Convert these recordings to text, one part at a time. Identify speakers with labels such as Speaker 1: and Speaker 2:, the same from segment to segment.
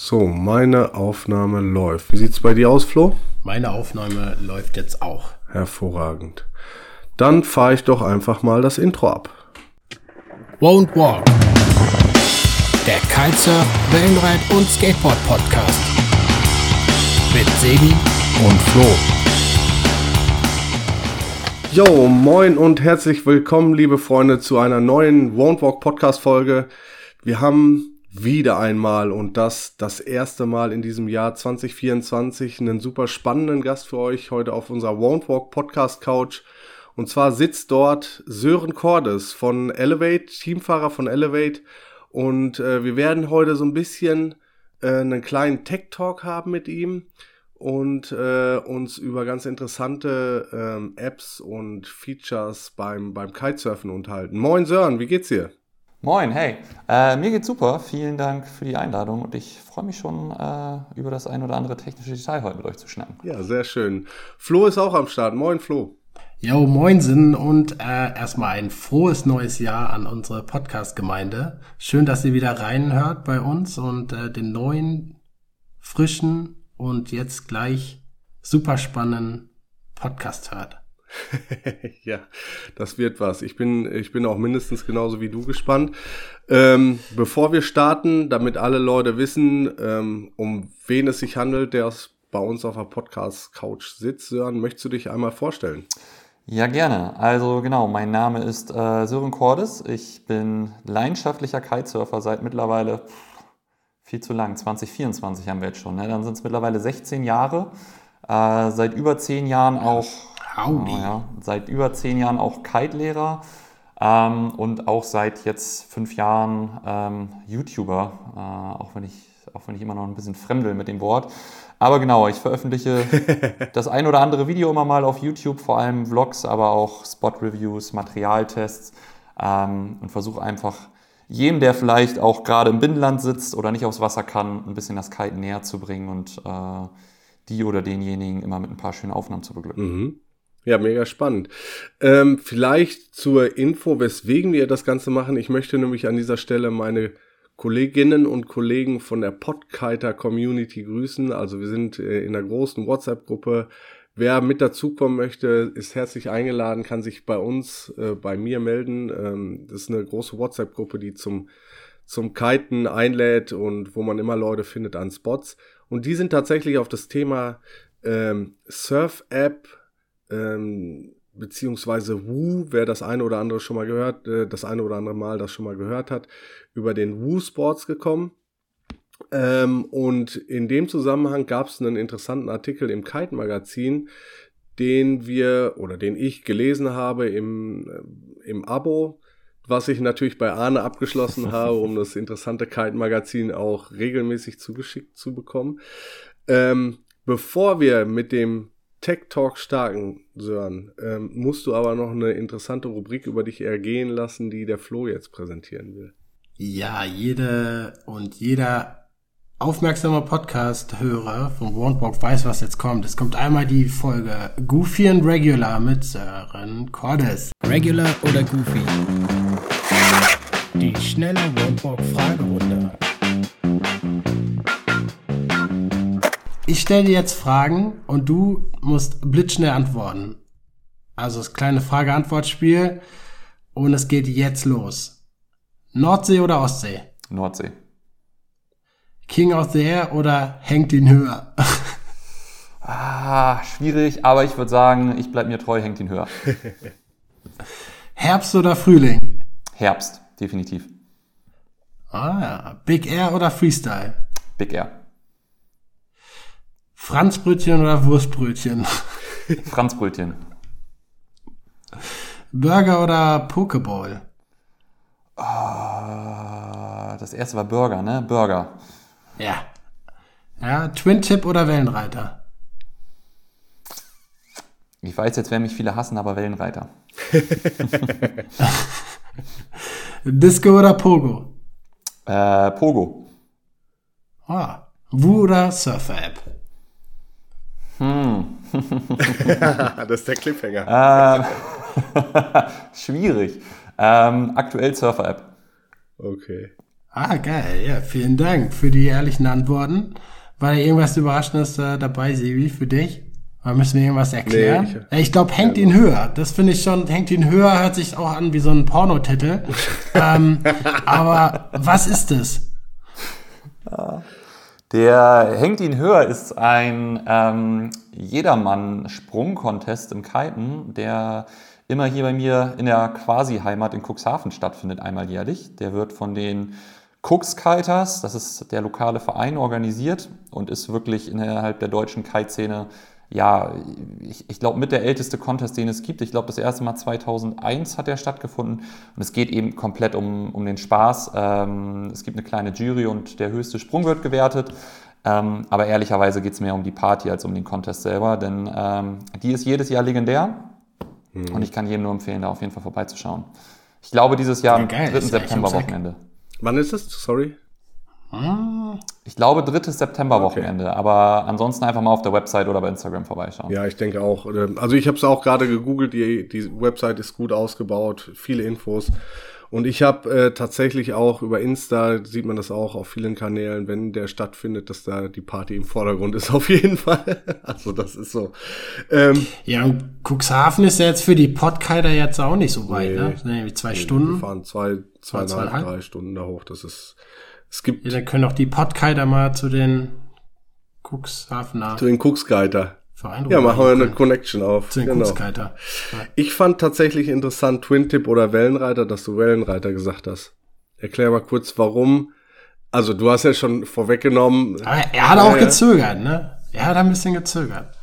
Speaker 1: So, meine Aufnahme läuft. Wie sieht's bei dir aus, Flo?
Speaker 2: Meine Aufnahme läuft jetzt auch.
Speaker 1: Hervorragend. Dann fahre ich doch einfach mal das Intro ab.
Speaker 2: Won't Walk. Der Kitesurf, Wellenreit und Skateboard Podcast. Mit Sebi und Flo.
Speaker 1: Jo, moin und herzlich willkommen, liebe Freunde, zu einer neuen Won't Walk Podcast Folge. Wir haben wieder einmal und das das erste Mal in diesem Jahr 2024 einen super spannenden Gast für euch heute auf unserer Won't Walk Podcast Couch. Und zwar sitzt dort Sören Cordes von Elevate, Teamfahrer von Elevate. Und äh, wir werden heute so ein bisschen äh, einen kleinen Tech Talk haben mit ihm und äh, uns über ganz interessante ähm, Apps und Features beim, beim Kitesurfen unterhalten. Moin Sören, wie geht's dir?
Speaker 3: Moin, hey. Äh, mir geht's super. Vielen Dank für die Einladung und ich freue mich schon, äh, über das ein oder andere technische Detail heute mit euch zu schnacken.
Speaker 1: Ja, sehr schön. Flo ist auch am Start. Moin, Flo.
Speaker 2: Jo, moinsen und äh, erstmal ein frohes neues Jahr an unsere Podcast-Gemeinde. Schön, dass ihr wieder reinhört bei uns und äh, den neuen, frischen und jetzt gleich super spannenden Podcast hört.
Speaker 1: ja, das wird was. Ich bin, ich bin auch mindestens genauso wie du gespannt. Ähm, bevor wir starten, damit alle Leute wissen, ähm, um wen es sich handelt, der bei uns auf der Podcast-Couch sitzt, Sören, möchtest du dich einmal vorstellen?
Speaker 3: Ja, gerne. Also genau, mein Name ist äh, Sören Cordes. Ich bin leidenschaftlicher Kitesurfer seit mittlerweile viel zu lang, 2024 haben wir jetzt schon. Ne? Dann sind es mittlerweile 16 Jahre. Äh, seit über 10 Jahren auch Howdy. Ja. Seit über zehn Jahren auch Kite-Lehrer ähm, und auch seit jetzt fünf Jahren ähm, YouTuber, äh, auch, wenn ich, auch wenn ich immer noch ein bisschen fremdel mit dem Wort. Aber genau, ich veröffentliche das ein oder andere Video immer mal auf YouTube, vor allem Vlogs, aber auch Spot-Reviews, Materialtests ähm, und versuche einfach jedem, der vielleicht auch gerade im Binnenland sitzt oder nicht aufs Wasser kann, ein bisschen das Kite näher zu bringen und äh, die oder denjenigen immer mit ein paar schönen Aufnahmen zu beglücken.
Speaker 1: Mhm. Ja, mega spannend. Ähm, vielleicht zur Info, weswegen wir das Ganze machen. Ich möchte nämlich an dieser Stelle meine Kolleginnen und Kollegen von der Podkiter Community grüßen. Also wir sind äh, in einer großen WhatsApp-Gruppe. Wer mit dazukommen möchte, ist herzlich eingeladen, kann sich bei uns, äh, bei mir melden. Ähm, das ist eine große WhatsApp-Gruppe, die zum, zum Kiten einlädt und wo man immer Leute findet an Spots. Und die sind tatsächlich auf das Thema ähm, Surf-App ähm, beziehungsweise Woo, wer das eine oder andere schon mal gehört, äh, das eine oder andere Mal das schon mal gehört hat, über den Woo Sports gekommen. Ähm, und in dem Zusammenhang gab es einen interessanten Artikel im Kite Magazin, den wir oder den ich gelesen habe im, äh, im Abo, was ich natürlich bei Arne abgeschlossen habe, um das interessante Kite Magazin auch regelmäßig zugeschickt zu bekommen. Ähm, bevor wir mit dem Tech Talk starken, Sören, ähm, musst du aber noch eine interessante Rubrik über dich ergehen lassen, die der Flo jetzt präsentieren will.
Speaker 2: Ja, jede und jeder aufmerksame Podcast-Hörer von Warnbock weiß, was jetzt kommt. Es kommt einmal die Folge Goofy and Regular mit Sören Cordes. Regular oder Goofy? Die schnelle Warnbock-Fragerunde. Ich stelle dir jetzt Fragen und du musst blitzschnell antworten. Also das kleine Frage-Antwort-Spiel und es geht jetzt los. Nordsee oder Ostsee?
Speaker 3: Nordsee.
Speaker 2: King of the Air oder hängt ihn höher?
Speaker 3: ah, schwierig, aber ich würde sagen, ich bleib mir treu, hängt ihn höher.
Speaker 2: Herbst oder Frühling?
Speaker 3: Herbst, definitiv.
Speaker 2: Ah ja. Big Air oder Freestyle?
Speaker 3: Big Air.
Speaker 2: Franzbrötchen oder Wurstbrötchen?
Speaker 3: Franzbrötchen.
Speaker 2: Burger oder Pokeball?
Speaker 3: Oh, das erste war Burger, ne? Burger.
Speaker 2: Ja. Ja, Twin Tip oder Wellenreiter?
Speaker 3: Ich weiß, jetzt werden mich viele hassen, aber Wellenreiter.
Speaker 2: Disco oder Pogo?
Speaker 3: Äh, Pogo.
Speaker 2: Ah. Wu oder Surfer-App?
Speaker 3: Hm.
Speaker 1: das ist der Cliffhanger.
Speaker 3: Ähm, schwierig. Ähm, aktuell Surfer-App.
Speaker 1: Okay.
Speaker 2: Ah, geil. Ja, vielen Dank für die ehrlichen Antworten. War da irgendwas Überraschendes äh, dabei, Sebi, für dich? Oder müssen wir irgendwas erklären? Nee, ich, ich glaube, hängt ja, ihn höher. Das finde ich schon, hängt ihn höher, hört sich auch an wie so ein Pornotitel. ähm, aber was ist es?
Speaker 3: Der Hängt ihn höher ist ein ähm, Jedermann-Sprung-Contest im Kiten, der immer hier bei mir in der Quasi-Heimat in Cuxhaven stattfindet, einmal jährlich. Der wird von den Cooks-Kiters, das ist der lokale Verein, organisiert und ist wirklich innerhalb der deutschen Kite-Szene ja, ich, ich glaube, mit der älteste Contest, den es gibt. Ich glaube, das erste Mal 2001 hat er stattgefunden. Und es geht eben komplett um, um den Spaß. Ähm, es gibt eine kleine Jury und der höchste Sprung wird gewertet. Ähm, aber ehrlicherweise geht es mehr um die Party als um den Contest selber, denn ähm, die ist jedes Jahr legendär. Mhm. Und ich kann jedem nur empfehlen, da auf jeden Fall vorbeizuschauen. Ich glaube, dieses Jahr am 3. September-Wochenende.
Speaker 1: Wann ist es? Sorry.
Speaker 3: Ich glaube, drittes September-Wochenende, okay. aber ansonsten einfach mal auf der Website oder bei Instagram vorbeischauen.
Speaker 1: Ja, ich denke auch. Also ich habe es auch gerade gegoogelt, die, die Website ist gut ausgebaut, viele Infos. Und ich habe äh, tatsächlich auch über Insta, sieht man das auch auf vielen Kanälen, wenn der stattfindet, dass da die Party im Vordergrund ist, auf jeden Fall. also das ist so.
Speaker 2: Ähm, ja, und Cuxhaven ist ja jetzt für die Podcaster jetzt auch nicht so weit, nee, ne? Das sind irgendwie zwei nee, Stunden. Wir
Speaker 1: fahren zwei, zweieinhalb, drei Stunden da hoch. Das ist es gibt.
Speaker 2: Ja, dann können auch die Podkiter mal zu den Cuxhavener.
Speaker 1: Zu den Cuxgeiter. Ja, machen wir eine Connection auf.
Speaker 2: Zu den genau. Cuxgeiter.
Speaker 1: Ja. Ich fand tatsächlich interessant Twin-Tip oder Wellenreiter, dass du Wellenreiter gesagt hast. Erklär mal kurz, warum. Also, du hast ja schon vorweggenommen.
Speaker 2: Aber er hat auch äh, gezögert, ne? Er hat ein bisschen gezögert.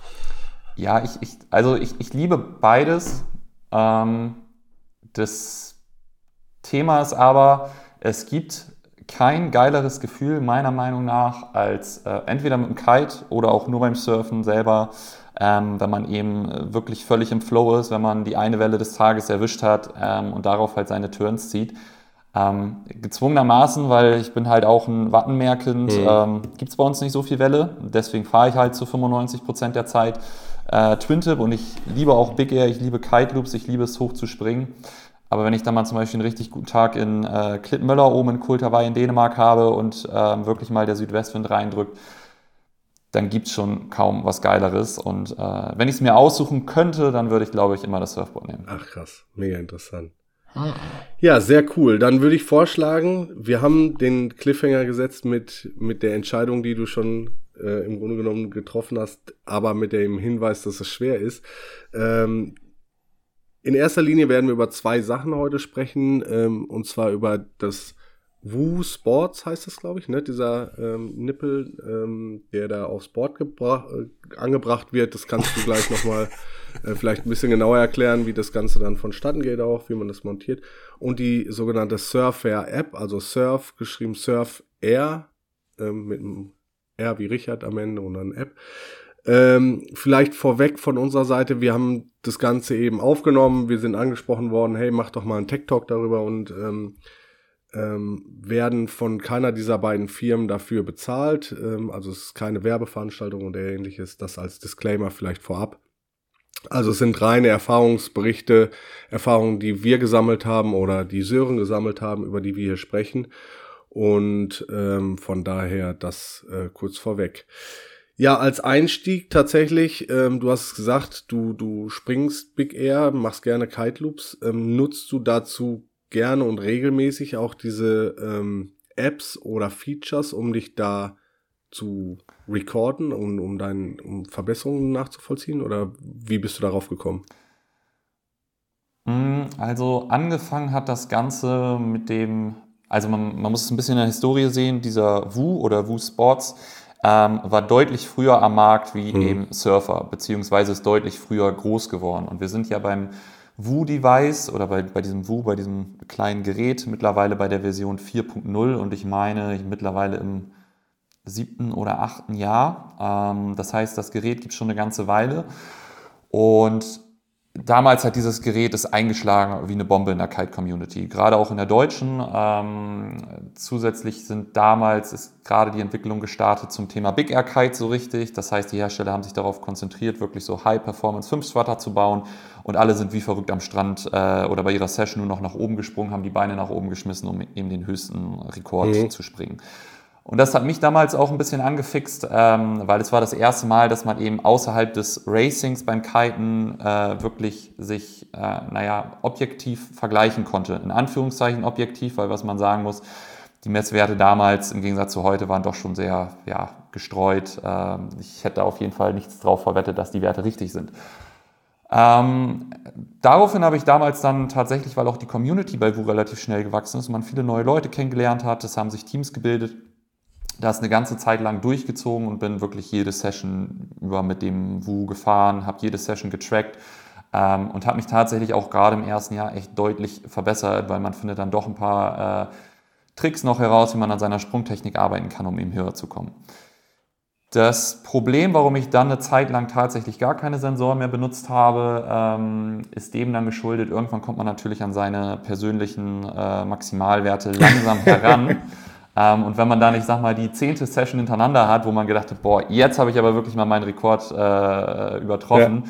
Speaker 3: Ja, ich, ich also ich, ich liebe beides. Ähm, das Thema ist aber, es gibt kein geileres Gefühl meiner Meinung nach als äh, entweder mit dem Kite oder auch nur beim Surfen selber, ähm, wenn man eben äh, wirklich völlig im Flow ist, wenn man die eine Welle des Tages erwischt hat ähm, und darauf halt seine Turns zieht. Ähm, gezwungenermaßen, weil ich bin halt auch ein Wattenmeerkind, mhm. ähm, gibt es bei uns nicht so viel Welle. Deswegen fahre ich halt zu 95 Prozent der Zeit äh, Twin-Tip und ich liebe auch Big Air, ich liebe Kite Loops, ich liebe es hoch zu springen. Aber wenn ich dann mal zum Beispiel einen richtig guten Tag in äh, Klittenmöller oben in Kultawei in Dänemark habe und äh, wirklich mal der Südwestwind reindrückt, dann gibt es schon kaum was Geileres. Und äh, wenn ich es mir aussuchen könnte, dann würde ich, glaube ich, immer das Surfboard nehmen.
Speaker 1: Ach krass, mega interessant. Ja, sehr cool. Dann würde ich vorschlagen, wir haben den Cliffhanger gesetzt mit, mit der Entscheidung, die du schon äh, im Grunde genommen getroffen hast, aber mit dem Hinweis, dass es schwer ist. Ähm, in erster Linie werden wir über zwei Sachen heute sprechen, ähm, und zwar über das Woo Sports heißt das, glaube ich, ne? Dieser ähm, Nippel, ähm, der da aufs Board äh, angebracht wird. Das kannst du gleich nochmal äh, vielleicht ein bisschen genauer erklären, wie das Ganze dann vonstatten geht auch, wie man das montiert. Und die sogenannte Surfair App, also Surf, geschrieben Surf Air, ähm, mit einem R wie Richard am Ende und dann App. Ähm, vielleicht vorweg von unserer Seite, wir haben das Ganze eben aufgenommen, wir sind angesprochen worden, hey, mach doch mal einen Tech-Talk darüber und ähm, ähm, werden von keiner dieser beiden Firmen dafür bezahlt. Ähm, also es ist keine Werbeveranstaltung und ähnliches, das als Disclaimer vielleicht vorab. Also es sind reine Erfahrungsberichte, Erfahrungen, die wir gesammelt haben oder die Sören gesammelt haben, über die wir hier sprechen. Und ähm, von daher das äh, kurz vorweg. Ja, als Einstieg tatsächlich, ähm, du hast gesagt, du, du springst Big Air, machst gerne Kite Loops. Ähm, nutzt du dazu gerne und regelmäßig auch diese ähm, Apps oder Features, um dich da zu recorden und um deine um Verbesserungen nachzuvollziehen? Oder wie bist du darauf gekommen?
Speaker 3: Mm, also angefangen hat das Ganze mit dem, also man, man muss es ein bisschen in der Historie sehen, dieser Woo oder Woo Sports ähm, war deutlich früher am Markt wie mhm. eben Surfer, beziehungsweise ist deutlich früher groß geworden. Und wir sind ja beim Woo-Device oder bei, bei diesem Woo, bei diesem kleinen Gerät mittlerweile bei der Version 4.0 und ich meine mittlerweile im siebten oder achten Jahr. Ähm, das heißt, das Gerät gibt schon eine ganze Weile. Und damals hat dieses Gerät ist eingeschlagen wie eine Bombe in der Kite-Community, gerade auch in der deutschen. Ähm, zusätzlich sind damals ist gerade die Entwicklung gestartet zum Thema Big Air Kite so richtig. Das heißt, die Hersteller haben sich darauf konzentriert, wirklich so High-Performance 5 Swatter zu bauen und alle sind wie verrückt am Strand äh, oder bei ihrer Session nur noch nach oben gesprungen, haben die Beine nach oben geschmissen, um eben den höchsten Rekord mhm. zu springen. Und das hat mich damals auch ein bisschen angefixt, ähm, weil es war das erste Mal, dass man eben außerhalb des Racings beim Kiten äh, wirklich sich, äh, naja, objektiv vergleichen konnte. In Anführungszeichen objektiv, weil was man sagen muss, die Messwerte damals im Gegensatz zu heute waren doch schon sehr ja, gestreut. Ähm, ich hätte auf jeden Fall nichts drauf verwettet, dass die Werte richtig sind. Ähm, daraufhin habe ich damals dann tatsächlich, weil auch die Community bei WU relativ schnell gewachsen ist und man viele neue Leute kennengelernt hat, es haben sich Teams gebildet, das eine ganze Zeit lang durchgezogen und bin wirklich jede Session über mit dem Wu gefahren, habe jede Session getrackt ähm, und habe mich tatsächlich auch gerade im ersten Jahr echt deutlich verbessert, weil man findet dann doch ein paar äh, Tricks noch heraus, wie man an seiner Sprungtechnik arbeiten kann, um eben höher zu kommen. Das Problem, warum ich dann eine Zeit lang tatsächlich gar keine Sensoren mehr benutzt habe, ähm, ist dem dann geschuldet. Irgendwann kommt man natürlich an seine persönlichen äh, Maximalwerte langsam heran. Ähm, und wenn man dann, ich sag mal, die zehnte Session hintereinander hat, wo man gedacht hat, boah, jetzt habe ich aber wirklich mal meinen Rekord äh, übertroffen.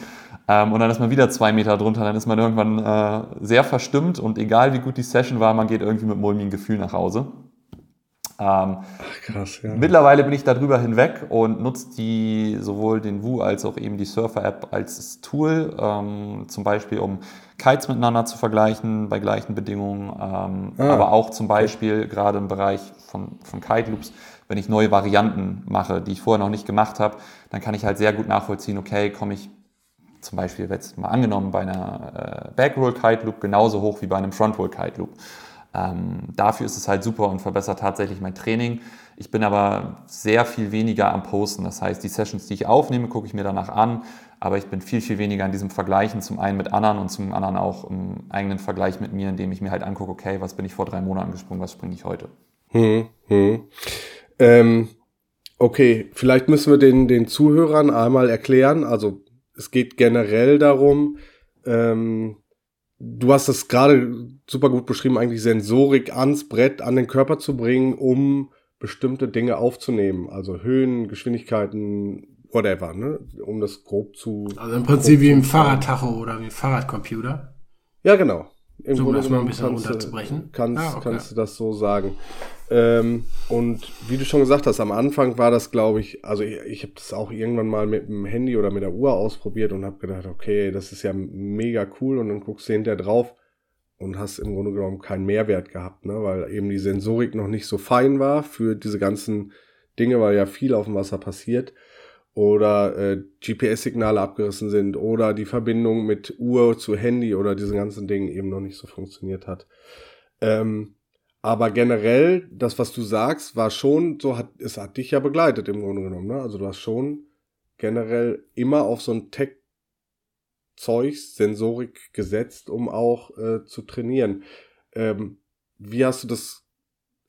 Speaker 3: Ja. Ähm, und dann ist man wieder zwei Meter drunter, dann ist man irgendwann äh, sehr verstimmt und egal wie gut die Session war, man geht irgendwie mit mulmigen Gefühl nach Hause. Ähm, Ach, krass, ja. Mittlerweile bin ich darüber hinweg und nutze die sowohl den Wu als auch eben die Surfer-App als Tool, ähm, zum Beispiel um Kites miteinander zu vergleichen bei gleichen Bedingungen, ähm, ah, aber auch zum Beispiel gerade im Bereich von, von Kite Loops, wenn ich neue Varianten mache, die ich vorher noch nicht gemacht habe, dann kann ich halt sehr gut nachvollziehen, okay, komme ich zum Beispiel jetzt mal angenommen bei einer äh, Backroll Kite Loop genauso hoch wie bei einem Frontroll Kite Loop. Ähm, dafür ist es halt super und verbessert tatsächlich mein Training. Ich bin aber sehr viel weniger am Posten. Das heißt, die Sessions, die ich aufnehme, gucke ich mir danach an. Aber ich bin viel, viel weniger an diesem Vergleichen, zum einen mit anderen und zum anderen auch im eigenen Vergleich mit mir, indem ich mir halt angucke, okay, was bin ich vor drei Monaten gesprungen, was springe ich heute. Hm, hm.
Speaker 1: Ähm, okay, vielleicht müssen wir den, den Zuhörern einmal erklären. Also es geht generell darum, ähm, du hast das gerade super gut beschrieben, eigentlich Sensorik ans Brett, an den Körper zu bringen, um bestimmte Dinge aufzunehmen. Also Höhen, Geschwindigkeiten, whatever, ne? Um das grob zu.
Speaker 2: Also im Prinzip wie im Fahrradtacho oder wie im Fahrradcomputer.
Speaker 1: Ja, genau.
Speaker 2: Im so, um das mal ein bisschen runterzubrechen.
Speaker 1: Kannst, ah, okay. kannst du das so sagen. Ähm, und wie du schon gesagt hast, am Anfang war das, glaube ich, also ich, ich habe das auch irgendwann mal mit dem Handy oder mit der Uhr ausprobiert und habe gedacht, okay, das ist ja mega cool und dann guckst du hinterher drauf und hast im Grunde genommen keinen Mehrwert gehabt, ne? weil eben die Sensorik noch nicht so fein war für diese ganzen Dinge, weil ja viel auf dem Wasser passiert oder äh, GPS-Signale abgerissen sind oder die Verbindung mit Uhr zu Handy oder diesen ganzen Dingen eben noch nicht so funktioniert hat. Ähm, aber generell, das, was du sagst, war schon, so hat, es hat dich ja begleitet im Grunde genommen, ne? Also du hast schon generell immer auf so ein Tech-Zeugs, Sensorik gesetzt, um auch äh, zu trainieren. Ähm, wie hast du das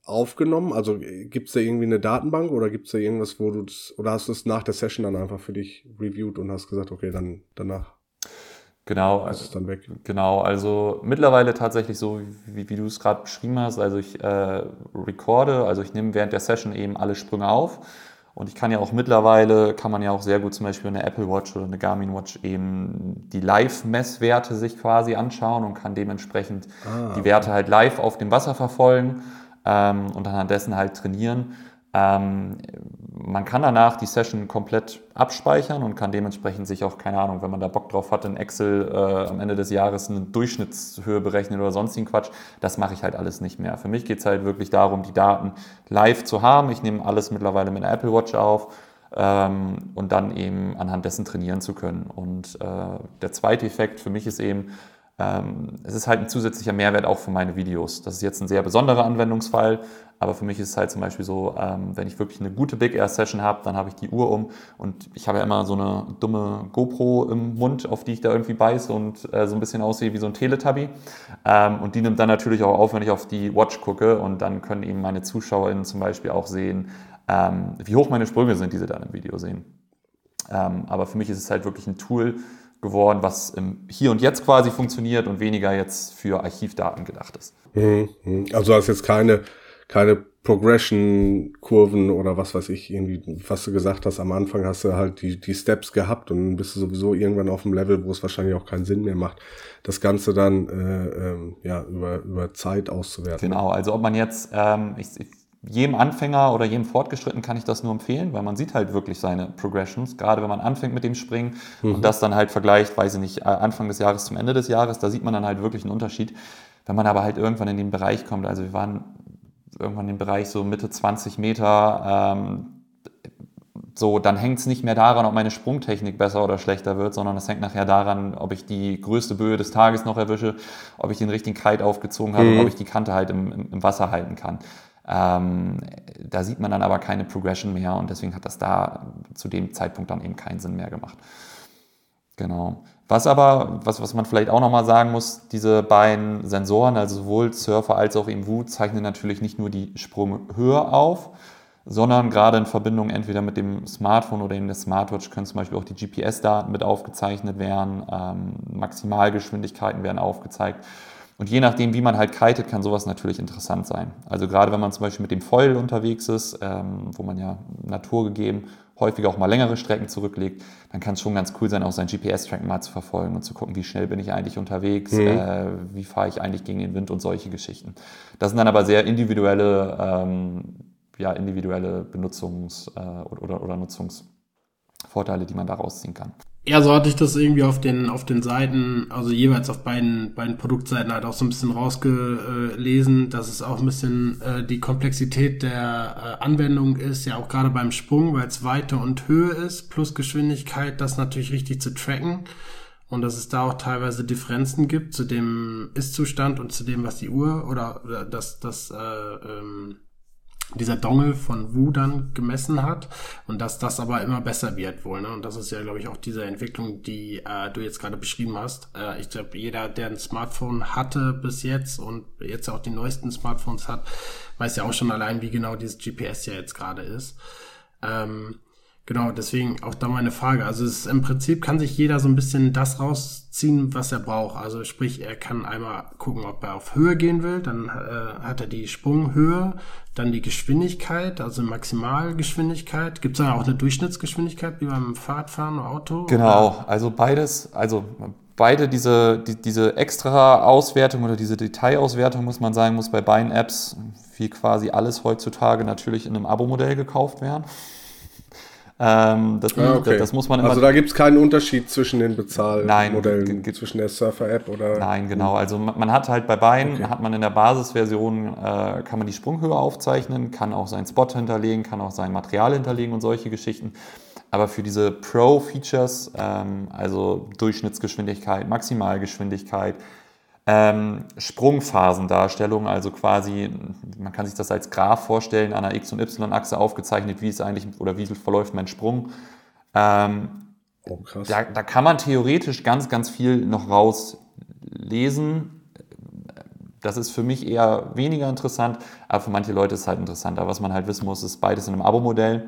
Speaker 1: aufgenommen? Also gibt's da irgendwie eine Datenbank oder gibt's da irgendwas, wo du das, oder hast du es nach der Session dann einfach für dich reviewed und hast gesagt, okay, dann danach
Speaker 3: Genau, also, ist dann weg. Genau, also mittlerweile tatsächlich so, wie, wie du es gerade beschrieben hast. Also ich äh, recorde, also ich nehme während der Session eben alle Sprünge auf. Und ich kann ja auch mittlerweile, kann man ja auch sehr gut zum Beispiel eine Apple Watch oder eine Garmin Watch eben die Live-Messwerte sich quasi anschauen und kann dementsprechend ah, die Werte halt live auf dem Wasser verfolgen ähm, und anhand dessen halt trainieren. Ähm, man kann danach die Session komplett abspeichern und kann dementsprechend sich auch, keine Ahnung, wenn man da Bock drauf hat, in Excel äh, am Ende des Jahres eine Durchschnittshöhe berechnen oder sonstigen Quatsch. Das mache ich halt alles nicht mehr. Für mich geht es halt wirklich darum, die Daten live zu haben. Ich nehme alles mittlerweile mit einer Apple Watch auf ähm, und dann eben anhand dessen trainieren zu können. Und äh, der zweite Effekt für mich ist eben, es ist halt ein zusätzlicher Mehrwert auch für meine Videos. Das ist jetzt ein sehr besonderer Anwendungsfall, aber für mich ist es halt zum Beispiel so, ähm, wenn ich wirklich eine gute Big Air Session habe, dann habe ich die Uhr um und ich habe ja immer so eine dumme GoPro im Mund, auf die ich da irgendwie beiße und äh, so ein bisschen aussehe wie so ein Teletubby. Ähm, und die nimmt dann natürlich auch auf, wenn ich auf die Watch gucke und dann können eben meine ZuschauerInnen zum Beispiel auch sehen, wie hoch meine Sprünge sind, die sie dann im Video sehen. aber für mich ist es halt wirklich ein Tool, geworden, was im Hier und Jetzt quasi funktioniert und weniger jetzt für Archivdaten gedacht ist.
Speaker 1: Mhm, mhm. Also hast jetzt keine, keine Progression-Kurven oder was weiß ich, irgendwie, was du gesagt hast, am Anfang hast du halt die, die Steps gehabt und bist du sowieso irgendwann auf dem Level, wo es wahrscheinlich auch keinen Sinn mehr macht, das Ganze dann äh, ähm, ja, über, über Zeit auszuwerten.
Speaker 3: Genau, also ob man jetzt, ähm, ich, ich jedem Anfänger oder jedem Fortgeschritten kann ich das nur empfehlen, weil man sieht halt wirklich seine Progressions, gerade wenn man anfängt mit dem Springen mhm. und das dann halt vergleicht, weiß ich nicht, äh, Anfang des Jahres zum Ende des Jahres, da sieht man dann halt wirklich einen Unterschied. Wenn man aber halt irgendwann in den Bereich kommt, also wir waren irgendwann im Bereich so Mitte 20 Meter, ähm, so, dann hängt es nicht mehr daran, ob meine Sprungtechnik besser oder schlechter wird, sondern es hängt nachher daran, ob ich die größte Böe des Tages noch erwische, ob ich den richtigen Kite aufgezogen habe mhm. und ob ich die Kante halt im, im Wasser halten kann. Ähm, da sieht man dann aber keine Progression mehr und deswegen hat das da zu dem Zeitpunkt dann eben keinen Sinn mehr gemacht. Genau. Was aber, was, was man vielleicht auch nochmal sagen muss, diese beiden Sensoren, also sowohl Surfer als auch EMU, zeichnen natürlich nicht nur die Sprunghöhe auf, sondern gerade in Verbindung entweder mit dem Smartphone oder eben der Smartwatch können zum Beispiel auch die GPS-Daten mit aufgezeichnet werden, ähm, Maximalgeschwindigkeiten werden aufgezeigt. Und je nachdem, wie man halt kitet, kann sowas natürlich interessant sein. Also gerade wenn man zum Beispiel mit dem Foil unterwegs ist, ähm, wo man ja naturgegeben häufig auch mal längere Strecken zurücklegt, dann kann es schon ganz cool sein, auch sein GPS-Track mal zu verfolgen und zu gucken, wie schnell bin ich eigentlich unterwegs, mhm. äh, wie fahre ich eigentlich gegen den Wind und solche Geschichten. Das sind dann aber sehr individuelle, ähm, ja, individuelle Benutzungs- äh, oder, oder Nutzungsvorteile, die man da rausziehen kann.
Speaker 2: Ja, so hatte ich das irgendwie auf den, auf den Seiten, also jeweils auf beiden, beiden Produktseiten halt auch so ein bisschen rausgelesen, dass es auch ein bisschen äh, die Komplexität der äh, Anwendung ist, ja auch gerade beim Sprung, weil es Weite und Höhe ist, plus Geschwindigkeit, das natürlich richtig zu tracken. Und dass es da auch teilweise Differenzen gibt zu dem Ist-Zustand und zu dem, was die Uhr oder, oder das, das äh, ähm, dieser Dongle von Wu dann gemessen hat und dass das aber immer besser wird wohl. Ne? Und das ist ja, glaube ich, auch diese Entwicklung, die äh, du jetzt gerade beschrieben hast. Äh, ich glaube, jeder, der ein Smartphone hatte bis jetzt und jetzt auch die neuesten Smartphones hat, weiß ja auch schon allein, wie genau dieses GPS ja jetzt gerade ist. Ähm, Genau, deswegen auch da meine Frage. Also es ist, im Prinzip kann sich jeder so ein bisschen das rausziehen, was er braucht. Also sprich, er kann einmal gucken, ob er auf Höhe gehen will, dann äh, hat er die Sprunghöhe, dann die Geschwindigkeit, also Maximalgeschwindigkeit. Gibt es dann auch eine Durchschnittsgeschwindigkeit wie beim Fahrradfahren oder Auto?
Speaker 3: Genau, also beides, also beide diese, die, diese extra Auswertung oder diese Detailauswertung, muss man sagen, muss bei beiden Apps, wie quasi alles heutzutage, natürlich in einem Abo-Modell gekauft werden.
Speaker 1: Ähm, das, ah, okay. das, muss man immer. Also da gibt es keinen Unterschied zwischen den Bezahlmodellen, zwischen der Surfer-App oder.
Speaker 3: Nein, genau. Also man, man, hat halt bei beiden, okay. hat man in der Basisversion, äh, kann man die Sprunghöhe aufzeichnen, kann auch seinen Spot hinterlegen, kann auch sein Material hinterlegen und solche Geschichten. Aber für diese Pro-Features, ähm, also Durchschnittsgeschwindigkeit, Maximalgeschwindigkeit, ähm, Sprungphasendarstellung, also quasi, man kann sich das als Graph vorstellen, an einer X- und Y-Achse aufgezeichnet, wie es eigentlich oder wie verläuft mein Sprung. Ähm, oh, krass. Da, da kann man theoretisch ganz, ganz viel noch rauslesen. Das ist für mich eher weniger interessant, aber für manche Leute ist es halt interessanter. Was man halt wissen muss, ist beides in einem Abo-Modell.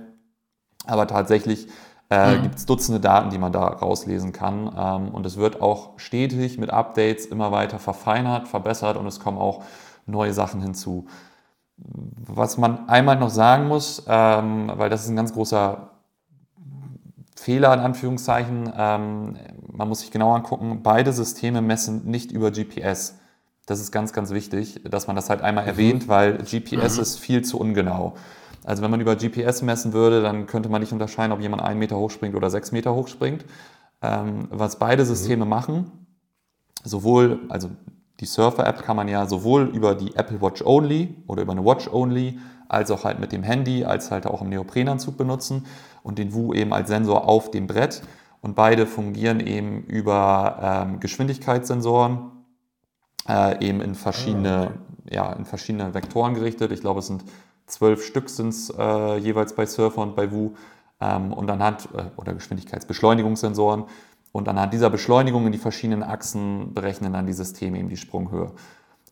Speaker 3: Aber tatsächlich äh, mhm. gibt es Dutzende Daten, die man da rauslesen kann. Ähm, und es wird auch stetig mit Updates immer weiter verfeinert, verbessert und es kommen auch neue Sachen hinzu. Was man einmal noch sagen muss, ähm, weil das ist ein ganz großer Fehler in Anführungszeichen, ähm, man muss sich genau angucken, beide Systeme messen nicht über GPS. Das ist ganz, ganz wichtig, dass man das halt einmal mhm. erwähnt, weil GPS mhm. ist viel zu ungenau. Also wenn man über GPS messen würde, dann könnte man nicht unterscheiden, ob jemand einen Meter hochspringt oder sechs Meter hochspringt. Ähm, was beide Systeme mhm. machen, sowohl, also die Surfer-App kann man ja sowohl über die Apple Watch Only oder über eine Watch Only, als auch halt mit dem Handy, als halt auch im Neoprenanzug benutzen und den Wu eben als Sensor auf dem Brett. Und beide fungieren eben über ähm, Geschwindigkeitssensoren, äh, eben in verschiedene, ah, okay. ja, in verschiedene Vektoren gerichtet. Ich glaube, es sind zwölf Stück sind es äh, jeweils bei Surfer und bei Wu ähm, und anhand äh, oder Geschwindigkeitsbeschleunigungssensoren und anhand dieser Beschleunigung in die verschiedenen Achsen berechnen dann die Systeme eben die Sprunghöhe.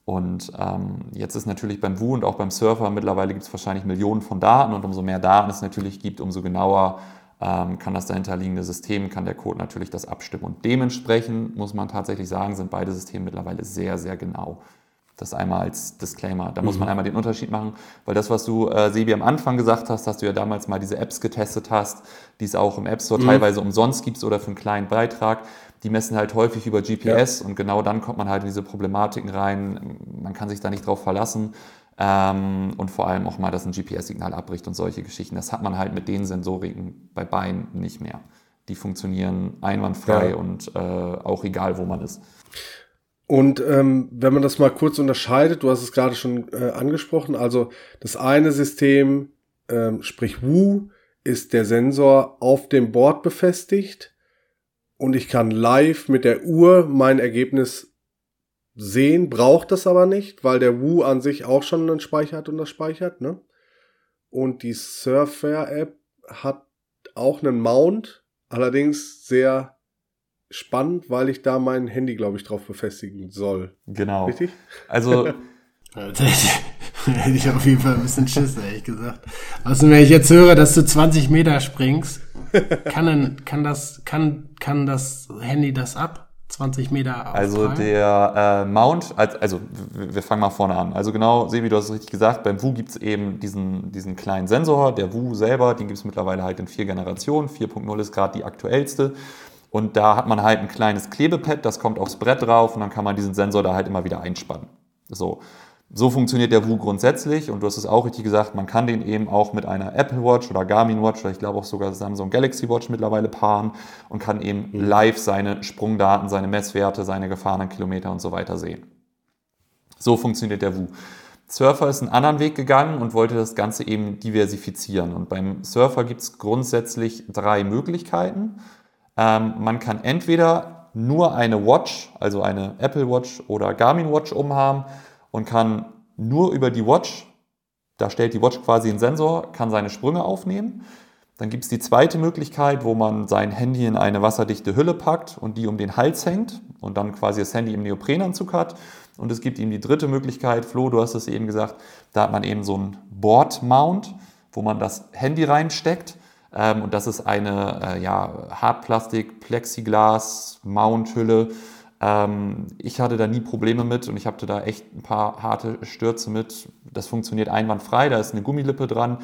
Speaker 3: Und ähm, jetzt ist natürlich beim Wu und auch beim Surfer mittlerweile gibt es wahrscheinlich Millionen von Daten und umso mehr Daten es natürlich gibt, umso genauer ähm, kann das dahinterliegende System, kann der Code natürlich das abstimmen. Und dementsprechend muss man tatsächlich sagen, sind beide Systeme mittlerweile sehr, sehr genau. Das einmal als Disclaimer. Da mhm. muss man einmal den Unterschied machen, weil das, was du, äh, Sebi, am Anfang gesagt hast, dass du ja damals mal diese Apps getestet hast, die es auch im App Store mhm. teilweise umsonst gibt oder für einen kleinen Beitrag, die messen halt häufig über GPS ja. und genau dann kommt man halt in diese Problematiken rein. Man kann sich da nicht drauf verlassen. Ähm, und vor allem auch mal, dass ein GPS-Signal abbricht und solche Geschichten. Das hat man halt mit den Sensoriken bei beiden nicht mehr. Die funktionieren einwandfrei ja. und äh, auch egal, wo man ist.
Speaker 1: Und ähm, wenn man das mal kurz unterscheidet, du hast es gerade schon äh, angesprochen, also das eine System, ähm, sprich Wu, ist der Sensor auf dem Board befestigt und ich kann live mit der Uhr mein Ergebnis sehen, braucht das aber nicht, weil der Wu an sich auch schon einen Speicher hat und das speichert, ne? Und die Surfer-App hat auch einen Mount, allerdings sehr spannend, weil ich da mein Handy, glaube ich, drauf befestigen soll.
Speaker 3: Genau.
Speaker 1: Richtig?
Speaker 3: Also.
Speaker 2: hätte ich auf jeden Fall ein bisschen Schiss, ehrlich gesagt. Also wenn ich jetzt höre, dass du 20 Meter springst, kann, dann, kann, das, kann, kann das Handy das ab? 20 Meter
Speaker 3: Also der äh, Mount, also wir fangen mal vorne an. Also genau, Sebi, du hast es richtig gesagt, beim Wu gibt es eben diesen, diesen kleinen Sensor, der Wu selber, den gibt es mittlerweile halt in vier Generationen. 4.0 ist gerade die aktuellste. Und da hat man halt ein kleines Klebepad, das kommt aufs Brett drauf und dann kann man diesen Sensor da halt immer wieder einspannen. So. So funktioniert der Wu grundsätzlich und du hast es auch richtig gesagt, man kann den eben auch mit einer Apple Watch oder Garmin Watch oder ich glaube auch sogar Samsung Galaxy Watch mittlerweile paaren und kann eben mhm. live seine Sprungdaten, seine Messwerte, seine gefahrenen Kilometer und so weiter sehen. So funktioniert der Wu. Surfer ist einen anderen Weg gegangen und wollte das Ganze eben diversifizieren. Und beim Surfer gibt es grundsätzlich drei Möglichkeiten. Ähm, man kann entweder nur eine Watch, also eine Apple Watch oder Garmin Watch umhaben und kann nur über die Watch, da stellt die Watch quasi einen Sensor, kann seine Sprünge aufnehmen. Dann gibt es die zweite Möglichkeit, wo man sein Handy in eine wasserdichte Hülle packt und die um den Hals hängt und dann quasi das Handy im Neoprenanzug hat. Und es gibt ihm die dritte Möglichkeit, Flo, du hast es eben gesagt, da hat man eben so einen Board-Mount, wo man das Handy reinsteckt ähm, und das ist eine äh, ja, Hartplastik-Plexiglas-Mount-Hülle. Ähm, ich hatte da nie Probleme mit und ich hatte da echt ein paar harte Stürze mit. Das funktioniert einwandfrei, da ist eine Gummilippe dran,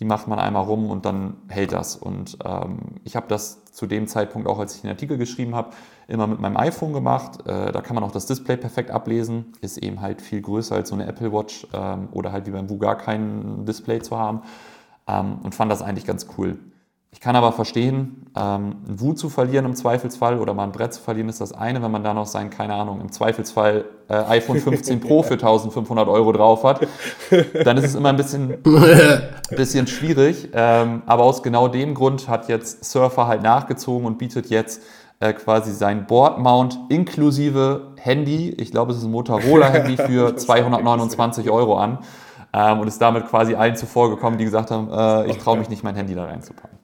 Speaker 3: die macht man einmal rum und dann hält das. Und ähm, ich habe das zu dem Zeitpunkt, auch als ich den Artikel geschrieben habe, immer mit meinem iPhone gemacht. Äh, da kann man auch das Display perfekt ablesen. Ist eben halt viel größer als so eine Apple Watch ähm, oder halt wie beim Vugar kein Display zu haben ähm, und fand das eigentlich ganz cool. Ich kann aber verstehen, ähm, einen Wut zu verlieren im Zweifelsfall oder mal ein Brett zu verlieren ist das eine, wenn man da noch sein, keine Ahnung, im Zweifelsfall äh, iPhone 15 Pro für 1500 Euro drauf hat, dann ist es immer ein bisschen, bisschen schwierig. Ähm, aber aus genau dem Grund hat jetzt Surfer halt nachgezogen und bietet jetzt äh, quasi sein Board-Mount inklusive Handy, ich glaube es ist ein Motorola-Handy für 229 Euro an ähm, und ist damit quasi allen zuvor gekommen, die gesagt haben, äh, ich traue mich nicht, mein Handy da reinzupacken.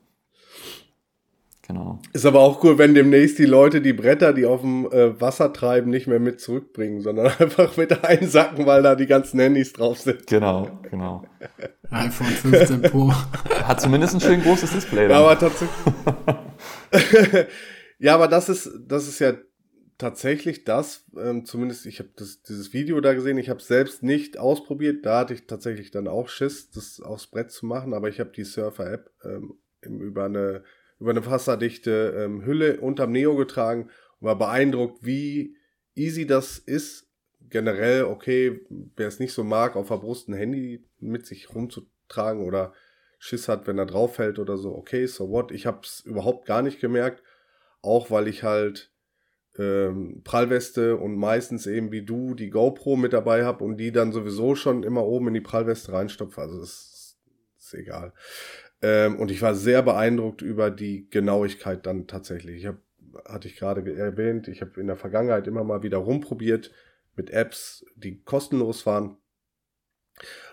Speaker 3: Genau.
Speaker 1: Ist aber auch cool, wenn demnächst die Leute die Bretter, die auf dem äh, Wasser treiben, nicht mehr mit zurückbringen, sondern einfach mit einsacken, weil da die ganzen Handys drauf sind.
Speaker 3: Genau, genau.
Speaker 2: iPhone 15 Pro.
Speaker 3: Hat zumindest ein schön großes Display.
Speaker 1: Dann. Ja, aber tatsächlich. ja, aber das ist, das ist ja tatsächlich das, ähm, zumindest ich habe dieses Video da gesehen, ich habe es selbst nicht ausprobiert, da hatte ich tatsächlich dann auch Schiss, das aufs Brett zu machen, aber ich habe die Surfer-App ähm, über eine über eine wasserdichte ähm, Hülle unterm Neo getragen und war beeindruckt, wie easy das ist. Generell, okay, wer es nicht so mag, auf der Brust ein Handy mit sich rumzutragen oder Schiss hat, wenn er drauf fällt oder so, okay, so what. Ich habe es überhaupt gar nicht gemerkt, auch weil ich halt ähm, Prallweste und meistens eben wie du die GoPro mit dabei habe und die dann sowieso schon immer oben in die Prallweste reinstopfe. Also ist, ist egal. Ähm, und ich war sehr beeindruckt über die Genauigkeit dann tatsächlich. Ich habe, hatte ich gerade erwähnt, ich habe in der Vergangenheit immer mal wieder rumprobiert mit Apps, die kostenlos waren.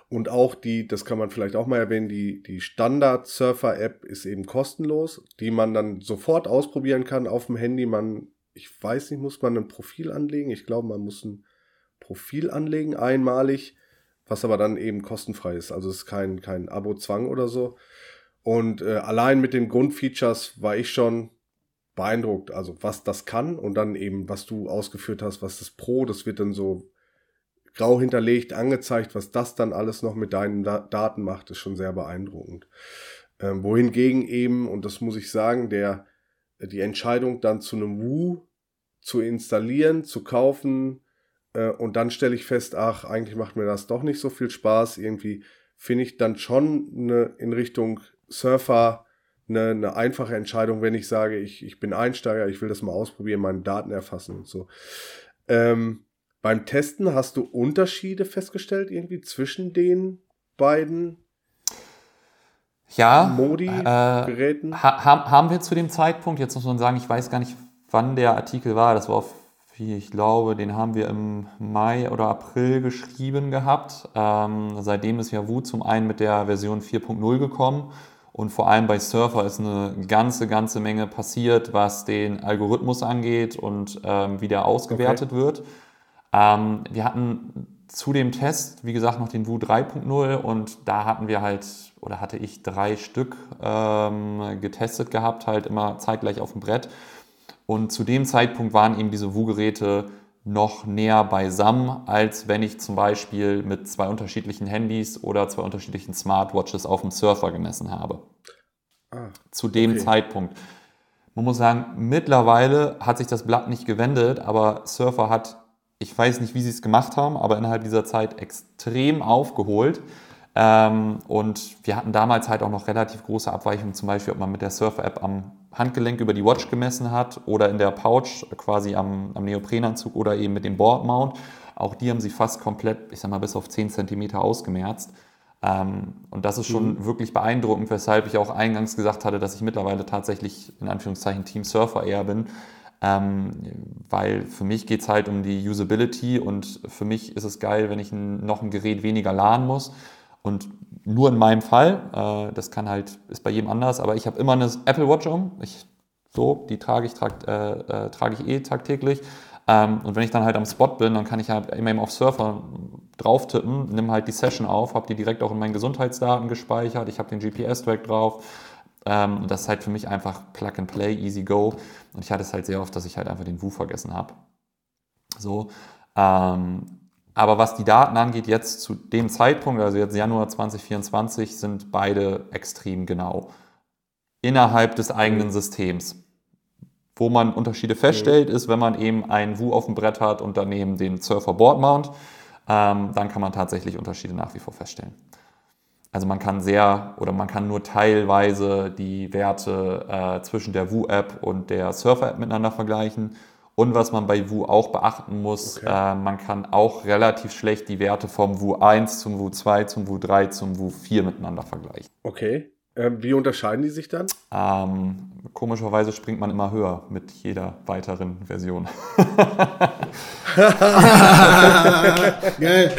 Speaker 1: Und auch die, das kann man vielleicht auch mal erwähnen, die, die Standard-Surfer-App ist eben kostenlos, die man dann sofort ausprobieren kann auf dem Handy. Man, ich weiß nicht, muss man ein Profil anlegen? Ich glaube, man muss ein Profil anlegen, einmalig, was aber dann eben kostenfrei ist. Also es ist kein, kein Abo-Zwang oder so. Und äh, allein mit den Grundfeatures war ich schon beeindruckt, also was das kann und dann eben, was du ausgeführt hast, was das Pro, das wird dann so grau hinterlegt, angezeigt, was das dann alles noch mit deinen da Daten macht, ist schon sehr beeindruckend. Ähm, wohingegen eben, und das muss ich sagen, der, die Entscheidung dann zu einem Woo zu installieren, zu kaufen, äh, und dann stelle ich fest, ach, eigentlich macht mir das doch nicht so viel Spaß. Irgendwie finde ich dann schon eine, in Richtung Surfer eine, eine einfache Entscheidung, wenn ich sage, ich, ich bin Einsteiger, ich will das mal ausprobieren, meine Daten erfassen und so. Ähm, beim Testen hast du Unterschiede festgestellt irgendwie zwischen den beiden
Speaker 3: ja,
Speaker 1: Modi,
Speaker 3: äh,
Speaker 1: Geräten?
Speaker 3: Ha haben wir zu dem Zeitpunkt, jetzt muss man sagen, ich weiß gar nicht, wann der Artikel war, das war auf ich glaube, den haben wir im Mai oder April geschrieben gehabt. Ähm, seitdem ist ja Wut zum einen mit der Version 4.0 gekommen und vor allem bei Surfer ist eine ganze, ganze Menge passiert, was den Algorithmus angeht und ähm, wie der ausgewertet okay. wird. Ähm, wir hatten zu dem Test, wie gesagt, noch den Wut 3.0 und da hatten wir halt, oder hatte ich drei Stück ähm, getestet gehabt, halt immer zeitgleich auf dem Brett. Und zu dem Zeitpunkt waren eben diese Wu-Geräte noch näher beisammen, als wenn ich zum Beispiel mit zwei unterschiedlichen Handys oder zwei unterschiedlichen Smartwatches auf dem Surfer gemessen habe. Ah, zu dem okay. Zeitpunkt. Man muss sagen, mittlerweile hat sich das Blatt nicht gewendet, aber Surfer hat, ich weiß nicht, wie sie es gemacht haben, aber innerhalb dieser Zeit extrem aufgeholt. Ähm, und wir hatten damals halt auch noch relativ große Abweichungen, zum Beispiel, ob man mit der Surfer-App am Handgelenk über die Watch gemessen hat oder in der Pouch quasi am, am Neoprenanzug oder eben mit dem Boardmount. Auch die haben sie fast komplett, ich sag mal, bis auf 10 cm ausgemerzt. Ähm, und das ist schon mhm. wirklich beeindruckend, weshalb ich auch eingangs gesagt hatte, dass ich mittlerweile tatsächlich in Anführungszeichen Team Surfer eher bin. Ähm, weil für mich geht es halt um die Usability und für mich ist es geil, wenn ich noch ein Gerät weniger laden muss und nur in meinem Fall, äh, das kann halt, ist bei jedem anders, aber ich habe immer eine Apple Watch um. Ich, so, die trage ich, trag, äh, äh, trage ich eh tagtäglich. Ähm, und wenn ich dann halt am Spot bin, dann kann ich halt immer eben auf Surfer drauf tippen, nimm halt die Session auf, habe die direkt auch in meinen Gesundheitsdaten gespeichert, ich habe den GPS-Track drauf. Ähm, und das ist halt für mich einfach Plug and Play, easy go. Und ich hatte es halt sehr oft, dass ich halt einfach den Woo vergessen habe. So. Ähm, aber was die Daten angeht, jetzt zu dem Zeitpunkt, also jetzt Januar 2024, sind beide extrem genau. Innerhalb des eigenen Systems. Wo man Unterschiede feststellt, ist, wenn man eben einen Wu auf dem Brett hat und daneben den Surfer Board Mount, ähm, dann kann man tatsächlich Unterschiede nach wie vor feststellen. Also man kann sehr oder man kann nur teilweise die Werte äh, zwischen der Wu-App und der Surfer-App miteinander vergleichen und was man bei Wu auch beachten muss, okay. äh, man kann auch relativ schlecht die Werte vom Wu 1 zum Wu 2 zum Wu 3 zum Wu 4 miteinander vergleichen.
Speaker 1: Okay. Ähm, wie unterscheiden die sich dann?
Speaker 3: Ähm, komischerweise springt man immer höher mit jeder weiteren Version.
Speaker 2: Geil.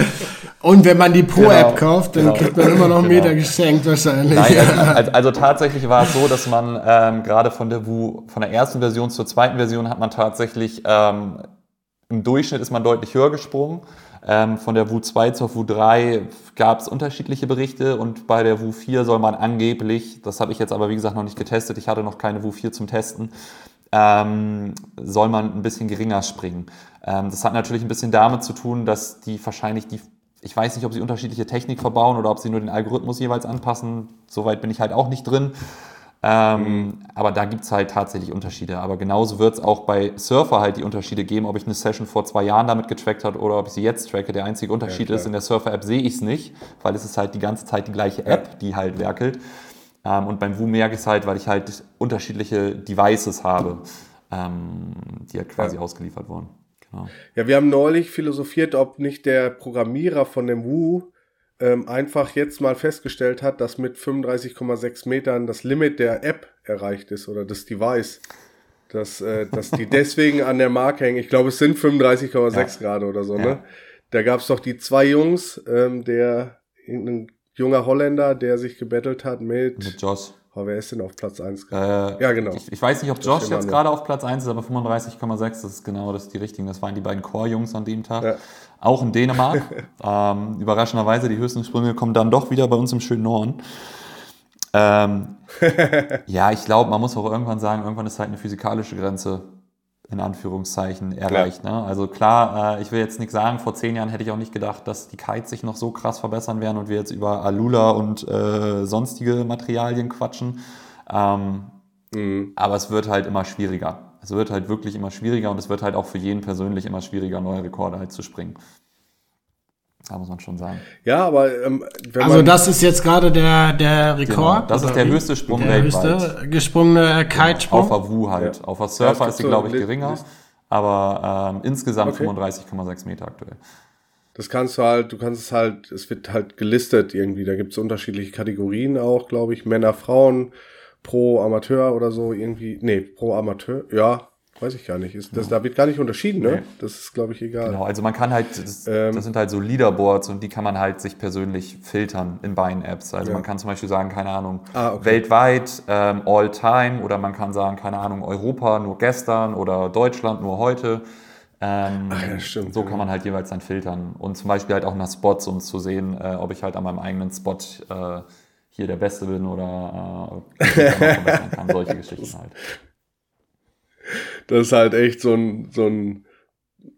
Speaker 2: Und wenn man die Pro-App genau, kauft, dann genau, kriegt man immer noch einen genau. Meter geschenkt wahrscheinlich.
Speaker 3: Nein, also, also, also, tatsächlich war es so, dass man ähm, gerade von der Wu, von der ersten Version zur zweiten Version hat man tatsächlich ähm, im Durchschnitt ist man deutlich höher gesprungen. Ähm, von der Wu 2 zur Wu 3 gab es unterschiedliche Berichte und bei der Wu 4 soll man angeblich, das habe ich jetzt aber wie gesagt noch nicht getestet, ich hatte noch keine Wu 4 zum Testen, ähm, soll man ein bisschen geringer springen. Ähm, das hat natürlich ein bisschen damit zu tun, dass die wahrscheinlich die ich weiß nicht, ob sie unterschiedliche Technik verbauen oder ob sie nur den Algorithmus jeweils anpassen. Soweit bin ich halt auch nicht drin. Ähm, mhm. Aber da gibt es halt tatsächlich Unterschiede. Aber genauso wird es auch bei Surfer halt die Unterschiede geben, ob ich eine Session vor zwei Jahren damit getrackt habe oder ob ich sie jetzt tracke. Der einzige Unterschied ja, ist, in der Surfer-App sehe ich es nicht, weil es ist halt die ganze Zeit die gleiche App, ja. die halt werkelt. Ähm, und beim Wu merke ich es halt, weil ich halt unterschiedliche Devices habe, ähm, die ja quasi ja. ausgeliefert wurden.
Speaker 1: Ja, wir haben neulich philosophiert, ob nicht der Programmierer von dem Wu ähm, einfach jetzt mal festgestellt hat, dass mit 35,6 Metern das Limit der App erreicht ist oder des Device. Dass, äh, dass die deswegen an der Marke hängen. Ich glaube, es sind 35,6 ja. Grad oder so, ja. ne? Da gab es doch die zwei Jungs, ähm, der ein junger Holländer, der sich gebettelt hat mit,
Speaker 3: mit Josh.
Speaker 1: Aber wer ist denn auf Platz 1
Speaker 3: gerade? Äh, ja, genau. Ich, ich, weiß nicht, ob Josh jetzt gerade auf Platz 1 ist, aber 35,6, das ist genau das die richtigen. Das waren die beiden Core-Jungs an dem Tag. Ja. Auch in Dänemark. ähm, überraschenderweise, die höchsten Sprünge kommen dann doch wieder bei uns im schönen Norden. Ähm, ja, ich glaube, man muss auch irgendwann sagen, irgendwann ist halt eine physikalische Grenze in Anführungszeichen erreicht. Ne? Also klar, äh, ich will jetzt nichts sagen, vor zehn Jahren hätte ich auch nicht gedacht, dass die Kites sich noch so krass verbessern werden und wir jetzt über Alula und äh, sonstige Materialien quatschen. Ähm, mhm. Aber es wird halt immer schwieriger. Es wird halt wirklich immer schwieriger und es wird halt auch für jeden persönlich immer schwieriger, neue Rekorde halt zu springen. Da muss man schon sagen.
Speaker 1: Ja, aber ähm,
Speaker 2: also das ist jetzt gerade der der Rekord.
Speaker 3: Genau, das ist der wie? höchste Sprung
Speaker 2: der weltweit. höchste gesprungene Kitesprung.
Speaker 3: Genau, auf der Wu halt. Ja. Auf der Surfer ja, ist sie glaube ich geringer, aber ähm, insgesamt okay. 35,6 Meter aktuell.
Speaker 1: Das kannst du halt, du kannst es halt, es wird halt gelistet irgendwie. Da gibt es unterschiedliche Kategorien auch, glaube ich. Männer, Frauen, pro Amateur oder so irgendwie. Nee, pro Amateur, ja, Weiß ich gar nicht. Ist, das, ja. Da wird gar nicht unterschieden, ne? Nee. Das ist, glaube ich, egal.
Speaker 3: Genau, also man kann halt, das, ähm, das, sind halt so Leaderboards und die kann man halt sich persönlich filtern in beiden Apps. Also ja. man kann zum Beispiel sagen, keine Ahnung, ah, okay. weltweit, ähm, all time oder man kann sagen, keine Ahnung, Europa nur gestern oder Deutschland nur heute. Ähm, Ach ja, stimmt. So kann man halt jeweils dann filtern. Und zum Beispiel halt auch nach Spots, um zu sehen, äh, ob ich halt an meinem eigenen Spot äh, hier der Beste bin oder äh, kann. Solche Geschichten halt
Speaker 1: das ist halt echt so ein, so ein,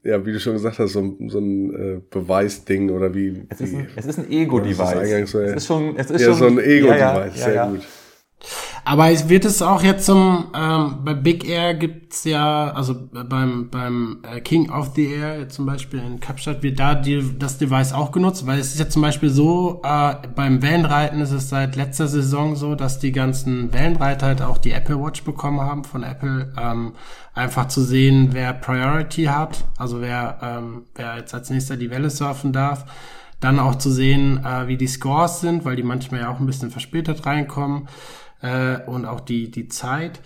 Speaker 1: ja, wie du schon gesagt hast, so ein, so ein äh, Beweisding oder wie.
Speaker 3: Es ist ein, es ein Ego-Device.
Speaker 1: So, es ist schon,
Speaker 3: es ist
Speaker 1: ja,
Speaker 3: schon,
Speaker 1: so ein Ego-Device, ja, ja, sehr gut.
Speaker 2: Aber es wird es auch jetzt zum, ähm, bei Big Air gibt's ja, also beim, beim äh, King of the Air zum Beispiel in Kapstadt wird da die, das Device auch genutzt, weil es ist ja zum Beispiel so, äh, beim Wellenreiten ist es seit letzter Saison so, dass die ganzen Wellenreiter halt auch die Apple Watch bekommen haben von Apple, ähm, einfach zu sehen, wer Priority hat, also wer, ähm, wer jetzt als nächster die Welle surfen darf. Dann auch zu sehen, äh, wie die Scores sind, weil die manchmal ja auch ein bisschen verspätet reinkommen äh, und auch die, die Zeit.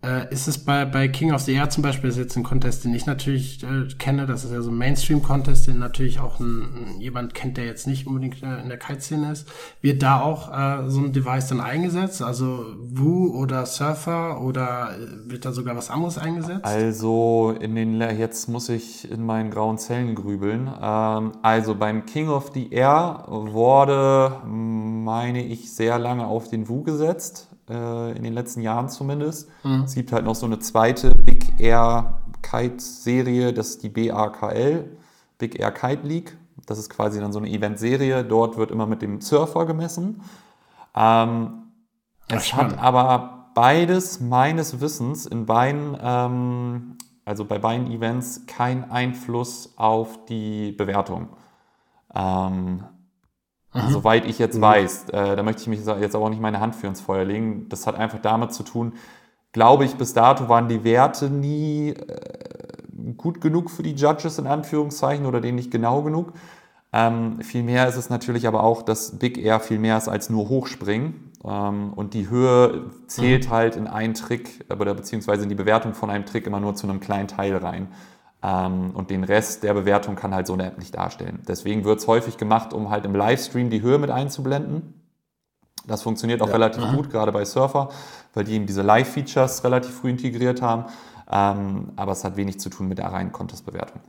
Speaker 2: Äh, ist es bei, bei King of the Air zum Beispiel, ist jetzt ein Contest, den ich natürlich äh, kenne, das ist ja so ein Mainstream-Contest, den natürlich auch ein, jemand kennt, der jetzt nicht unbedingt äh, in der Kite-Szene ist. Wird da auch äh, so ein Device dann eingesetzt? Also Woo oder Surfer oder äh, wird da sogar was anderes eingesetzt?
Speaker 3: Also in den, jetzt muss ich in meinen grauen Zellen grübeln. Ähm, also beim King of the Air wurde, meine ich, sehr lange auf den Woo gesetzt äh, in den letzten Jahren zumindest. Mhm. Es gibt halt noch so eine zweite Big Air Kite Serie, das ist die BAKL, Big Air Kite League. Das ist quasi dann so eine Event-Serie. Dort wird immer mit dem Surfer gemessen. Ähm, es hat aber beides meines Wissens in beiden, ähm, also bei beiden Events, keinen Einfluss auf die Bewertung. Ähm, Mhm. Soweit ich jetzt mhm. weiß, äh, da möchte ich mich jetzt aber auch nicht meine Hand für ins Feuer legen. Das hat einfach damit zu tun, glaube ich, bis dato waren die Werte nie äh, gut genug für die Judges in Anführungszeichen oder denen nicht genau genug. Ähm, vielmehr ist es natürlich aber auch, dass Big Air viel mehr ist als nur Hochspringen. Ähm, und die Höhe zählt mhm. halt in einen Trick, oder beziehungsweise in die Bewertung von einem Trick immer nur zu einem kleinen Teil rein. Ähm, und den Rest der Bewertung kann halt so eine App nicht darstellen. Deswegen wird es häufig gemacht, um halt im Livestream die Höhe mit einzublenden. Das funktioniert auch ja. relativ mhm. gut, gerade bei Surfer, weil die eben diese Live-Features relativ früh integriert haben. Ähm, aber es hat wenig zu tun mit der reinen Contest-Bewertung.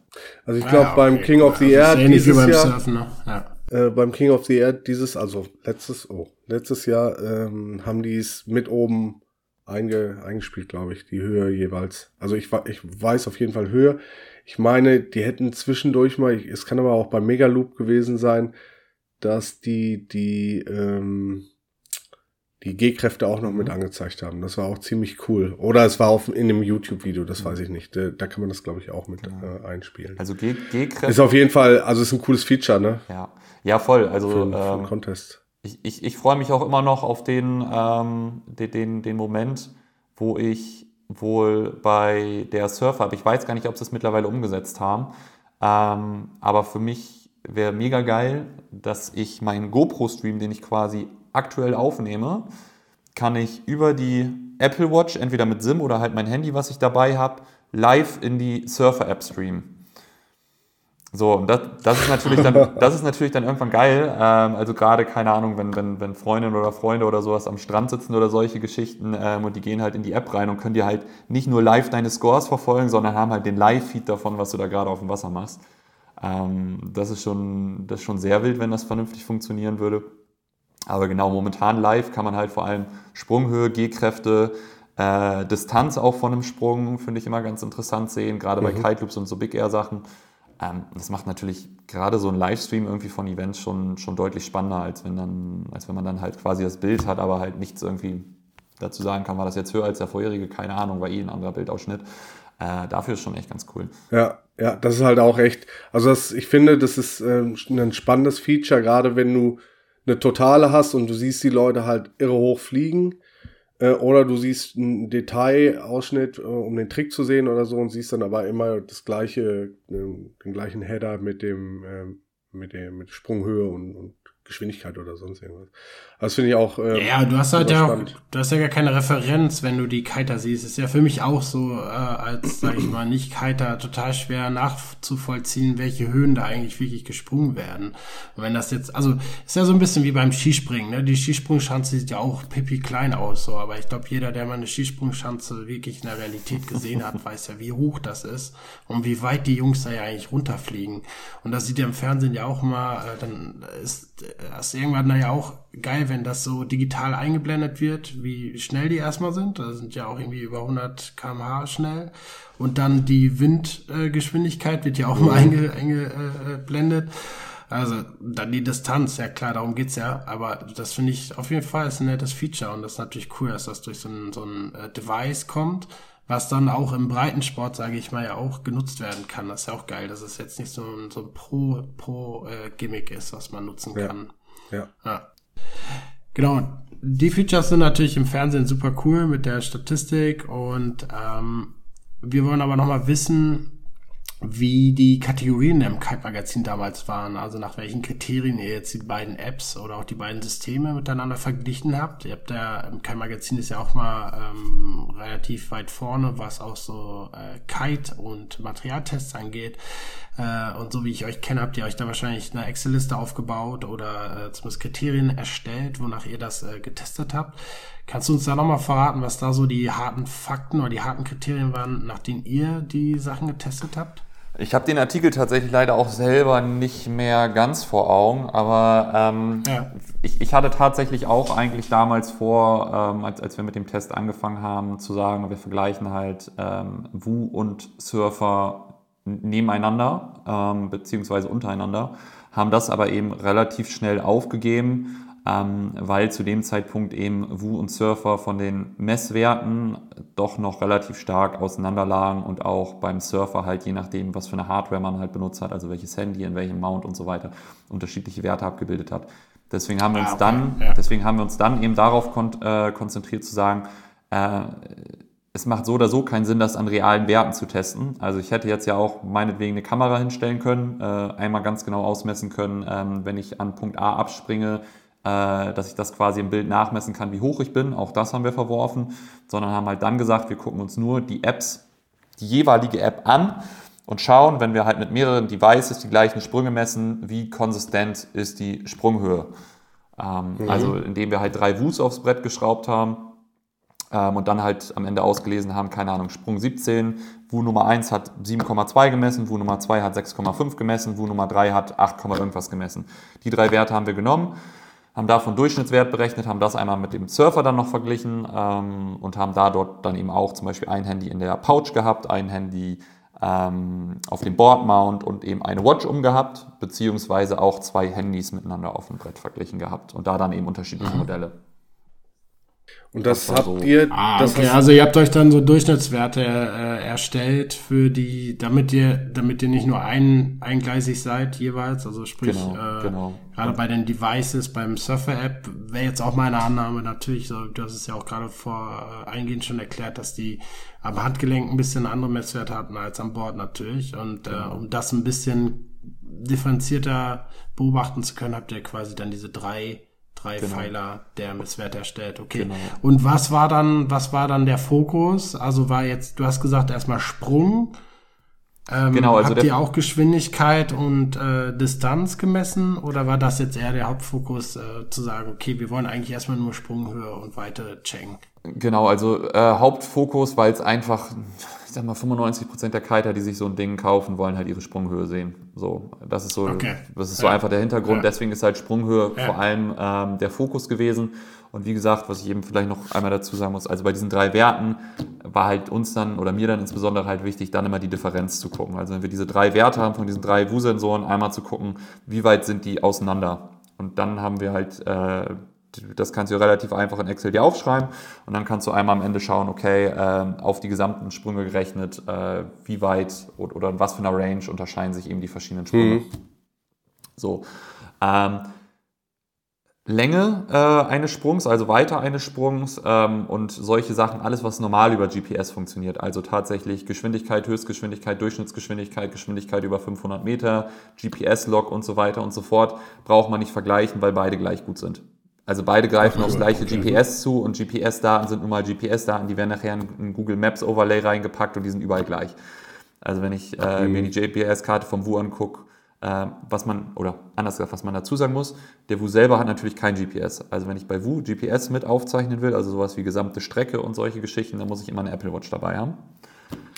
Speaker 1: Also ich glaube, ah, okay. beim King of the Air dieses beim Jahr, Surfen, ne? ja. äh, beim King of the Air dieses, also letztes, oh, letztes Jahr ähm, haben die es mit oben einge, eingespielt, glaube ich, die Höhe jeweils. Also ich, ich weiß auf jeden Fall Höhe. Ich meine, die hätten zwischendurch mal, ich, es kann aber auch beim Megaloop gewesen sein, dass die die ähm, die G-Kräfte auch noch mit mhm. angezeigt haben. Das war auch ziemlich cool. Oder es war auf, in dem YouTube-Video, das weiß ich nicht. Da, da kann man das, glaube ich, auch mit äh, einspielen.
Speaker 3: Also G-Kräfte.
Speaker 1: Ist auf jeden Fall, also ist ein cooles Feature, ne?
Speaker 3: Ja, ja voll. Also
Speaker 1: für, für ähm, Contest
Speaker 3: ich, ich, ich freue mich auch immer noch auf den, ähm, den, den, den Moment, wo ich wohl bei der Surfer habe. Ich weiß gar nicht, ob sie es mittlerweile umgesetzt haben. Ähm, aber für mich wäre mega geil, dass ich meinen GoPro-Stream, den ich quasi aktuell aufnehme, kann ich über die Apple Watch, entweder mit SIM oder halt mein Handy, was ich dabei habe, live in die Surfer-App streamen. So, und das, das, ist natürlich dann, das ist natürlich dann irgendwann geil. Ähm, also gerade, keine Ahnung, wenn, wenn, wenn Freundinnen oder Freunde oder sowas am Strand sitzen oder solche Geschichten ähm, und die gehen halt in die App rein und können dir halt nicht nur live deine Scores verfolgen, sondern haben halt den Live-Feed davon, was du da gerade auf dem Wasser machst. Ähm, das, ist schon, das ist schon sehr wild, wenn das vernünftig funktionieren würde. Aber genau, momentan live kann man halt vor allem Sprunghöhe, Gehkräfte, äh, Distanz auch von einem Sprung, finde ich immer ganz interessant sehen, gerade bei mhm. Kite Loops und so Big Air Sachen. Ähm, das macht natürlich gerade so ein Livestream irgendwie von Events schon, schon deutlich spannender, als wenn, dann, als wenn man dann halt quasi das Bild hat, aber halt nichts irgendwie dazu sagen kann, war das jetzt höher als der vorherige, keine Ahnung, war eh ein anderer Bildausschnitt. Äh, dafür ist schon echt ganz cool.
Speaker 1: Ja, ja, das ist halt auch echt, also das, ich finde, das ist äh, ein spannendes Feature, gerade wenn du eine Totale hast und du siehst die Leute halt irre hoch fliegen äh, oder du siehst einen Detailausschnitt, äh, um den Trick zu sehen oder so und siehst dann aber immer das gleiche, äh, den gleichen Header mit dem, äh, mit dem, mit Sprunghöhe und, und Geschwindigkeit oder sonst irgendwas. Das finde ich auch.
Speaker 2: Ähm, ja, du hast halt ja du hast ja gar keine Referenz, wenn du die Kiter siehst. Ist ja für mich auch so, äh, als, sag ich mal, nicht Kiter total schwer nachzuvollziehen, welche Höhen da eigentlich wirklich gesprungen werden. Und wenn das jetzt, also, ist ja so ein bisschen wie beim Skispringen, ne? Die Skisprungschanze sieht ja auch pipi klein aus, so. Aber ich glaube, jeder, der mal eine Skisprungschanze wirklich in der Realität gesehen hat, weiß ja, wie hoch das ist und wie weit die Jungs da ja eigentlich runterfliegen. Und das sieht ja im Fernsehen ja auch mal, äh, dann ist, das irgendwann da ja auch geil, wenn das so digital eingeblendet wird, wie schnell die erstmal sind. Da sind ja auch irgendwie über 100 kmh schnell. Und dann die Windgeschwindigkeit äh, wird ja auch mal eingeblendet. Also dann die Distanz, ja klar, darum geht's ja. Aber das finde ich auf jeden Fall ist ein nettes Feature. Und das ist natürlich cool, dass das durch so ein, so ein äh, Device kommt was dann auch im Breitensport, sage ich mal, ja auch genutzt werden kann. Das ist ja auch geil, dass es jetzt nicht so ein, so ein Pro-Gimmick Pro, äh, ist, was man nutzen kann.
Speaker 1: Ja. ja.
Speaker 2: Genau. Die Features sind natürlich im Fernsehen super cool mit der Statistik und ähm, wir wollen aber nochmal wissen, wie die Kategorien im Kite-Magazin damals waren, also nach welchen Kriterien ihr jetzt die beiden Apps oder auch die beiden Systeme miteinander verglichen habt. Ihr habt ja, im Kite-Magazin ist ja auch mal ähm, relativ weit vorne, was auch so äh, Kite und Materialtests angeht. Äh, und so wie ich euch kenne, habt ihr euch da wahrscheinlich eine Excel-Liste aufgebaut oder äh, zumindest Kriterien erstellt, wonach ihr das äh, getestet habt. Kannst du uns da nochmal verraten, was da so die harten Fakten oder die harten Kriterien waren, nach denen ihr die Sachen getestet habt?
Speaker 3: Ich habe den Artikel tatsächlich leider auch selber nicht mehr ganz vor Augen, aber ähm, ja. ich, ich, hatte tatsächlich auch eigentlich damals vor, ähm, als, als wir mit dem Test angefangen haben, zu sagen, wir vergleichen halt ähm, Wu und Surfer nebeneinander ähm, beziehungsweise untereinander, haben das aber eben relativ schnell aufgegeben ähm, weil zu dem Zeitpunkt eben Wu und Surfer von den Messwerten doch noch relativ stark auseinanderlagen und auch beim Surfer halt je nachdem, was für eine Hardware man halt benutzt hat, also welches Handy, in welchem Mount und so weiter, unterschiedliche Werte abgebildet hat. Deswegen haben wir uns ah, dann, deswegen haben wir uns dann eben darauf kon äh, konzentriert zu sagen, äh, es macht so oder so keinen Sinn, das an realen Werten zu testen. Also ich hätte jetzt ja auch meinetwegen eine Kamera hinstellen können, äh, einmal ganz genau ausmessen können, ähm, wenn ich an Punkt A abspringe, dass ich das quasi im Bild nachmessen kann, wie hoch ich bin. Auch das haben wir verworfen, sondern haben halt dann gesagt, wir gucken uns nur die Apps, die jeweilige App an und schauen, wenn wir halt mit mehreren Devices die gleichen Sprünge messen, wie konsistent ist die Sprunghöhe. Ähm, mhm. Also indem wir halt drei Wus aufs Brett geschraubt haben ähm, und dann halt am Ende ausgelesen haben, keine Ahnung, Sprung 17, Wu Nummer 1 hat 7,2 gemessen, Wu Nummer 2 hat 6,5 gemessen, Wu Nummer 3 hat 8, irgendwas gemessen. Die drei Werte haben wir genommen haben davon Durchschnittswert berechnet, haben das einmal mit dem Surfer dann noch verglichen ähm, und haben da dort dann eben auch zum Beispiel ein Handy in der Pouch gehabt, ein Handy ähm, auf dem Boardmount und eben eine Watch umgehabt, beziehungsweise auch zwei Handys miteinander auf dem Brett verglichen gehabt und da dann eben unterschiedliche mhm. Modelle.
Speaker 1: Und das, das habt so. ihr.
Speaker 2: Ah,
Speaker 1: das
Speaker 2: okay. Also ihr habt euch dann so Durchschnittswerte äh, erstellt für die, damit ihr, damit ihr nicht nur ein, eingleisig seid jeweils. Also sprich, genau, äh, genau. gerade bei den Devices, beim Surfer-App wäre jetzt auch meine Annahme natürlich, so, du hast es ja auch gerade vor äh, eingehend schon erklärt, dass die am Handgelenk ein bisschen andere Messwerte hatten als an Bord natürlich. Und äh, genau. um das ein bisschen differenzierter beobachten zu können, habt ihr quasi dann diese drei drei genau. Pfeiler der Messwert erstellt. Okay. Genau. Und was war dann, was war dann der Fokus? Also war jetzt, du hast gesagt erstmal Sprung. Ähm,
Speaker 3: Genau, also
Speaker 2: habt ihr auch Geschwindigkeit und äh, Distanz gemessen oder war das jetzt eher der Hauptfokus, äh, zu sagen, okay, wir wollen eigentlich erstmal nur Sprunghöhe und Weite checken?
Speaker 3: Genau, also äh, Hauptfokus, weil es einfach, ich sag mal, 95% der Kiter, die sich so ein Ding kaufen, wollen halt ihre Sprunghöhe sehen. So, das ist so,
Speaker 2: Okay.
Speaker 3: das ist so
Speaker 2: Ja.
Speaker 3: einfach der Hintergrund.
Speaker 2: Ja.
Speaker 3: Deswegen ist halt Sprunghöhe
Speaker 2: Ja.
Speaker 3: vor allem ähm, der Fokus gewesen. Und wie gesagt, was ich eben vielleicht noch einmal dazu sagen muss, also bei diesen drei Werten war halt uns dann oder mir dann insbesondere halt wichtig, dann immer die Differenz zu gucken. Also wenn wir diese drei Werte haben von diesen drei Wu-Sensoren, einmal zu gucken, wie weit sind die auseinander. Und dann haben wir halt, äh, das kannst du relativ einfach in Excel dir aufschreiben und dann kannst du einmal am Ende schauen, okay, ähm, auf die gesamten Sprünge gerechnet, äh, wie weit oder, in was für einer Range unterscheiden sich eben die verschiedenen Sprünge. So. Ähm, Länge äh, eines Sprungs, also Weite eines Sprungs ähm, und solche Sachen, alles was normal über GPS funktioniert, also tatsächlich Geschwindigkeit, Höchstgeschwindigkeit, Durchschnittsgeschwindigkeit, Geschwindigkeit über 500 Meter, GPS-Log und so weiter und so fort, braucht man nicht vergleichen, weil beide gleich gut sind. Also beide greifen aufs gleiche GPS zu und GPS-Daten sind nun mal GPS-Daten, die werden nachher in ein Google Maps Overlay reingepackt und die sind überall gleich. Also wenn ich äh, mir die GPS-Karte vom Wu angucke, äh, was man, oder anders gesagt, was man dazu sagen muss, der Wu selber hat natürlich kein GPS. Also wenn ich bei Wu GPS mit aufzeichnen will, also sowas wie gesamte Strecke und solche Geschichten, dann muss ich immer eine Apple Watch dabei haben.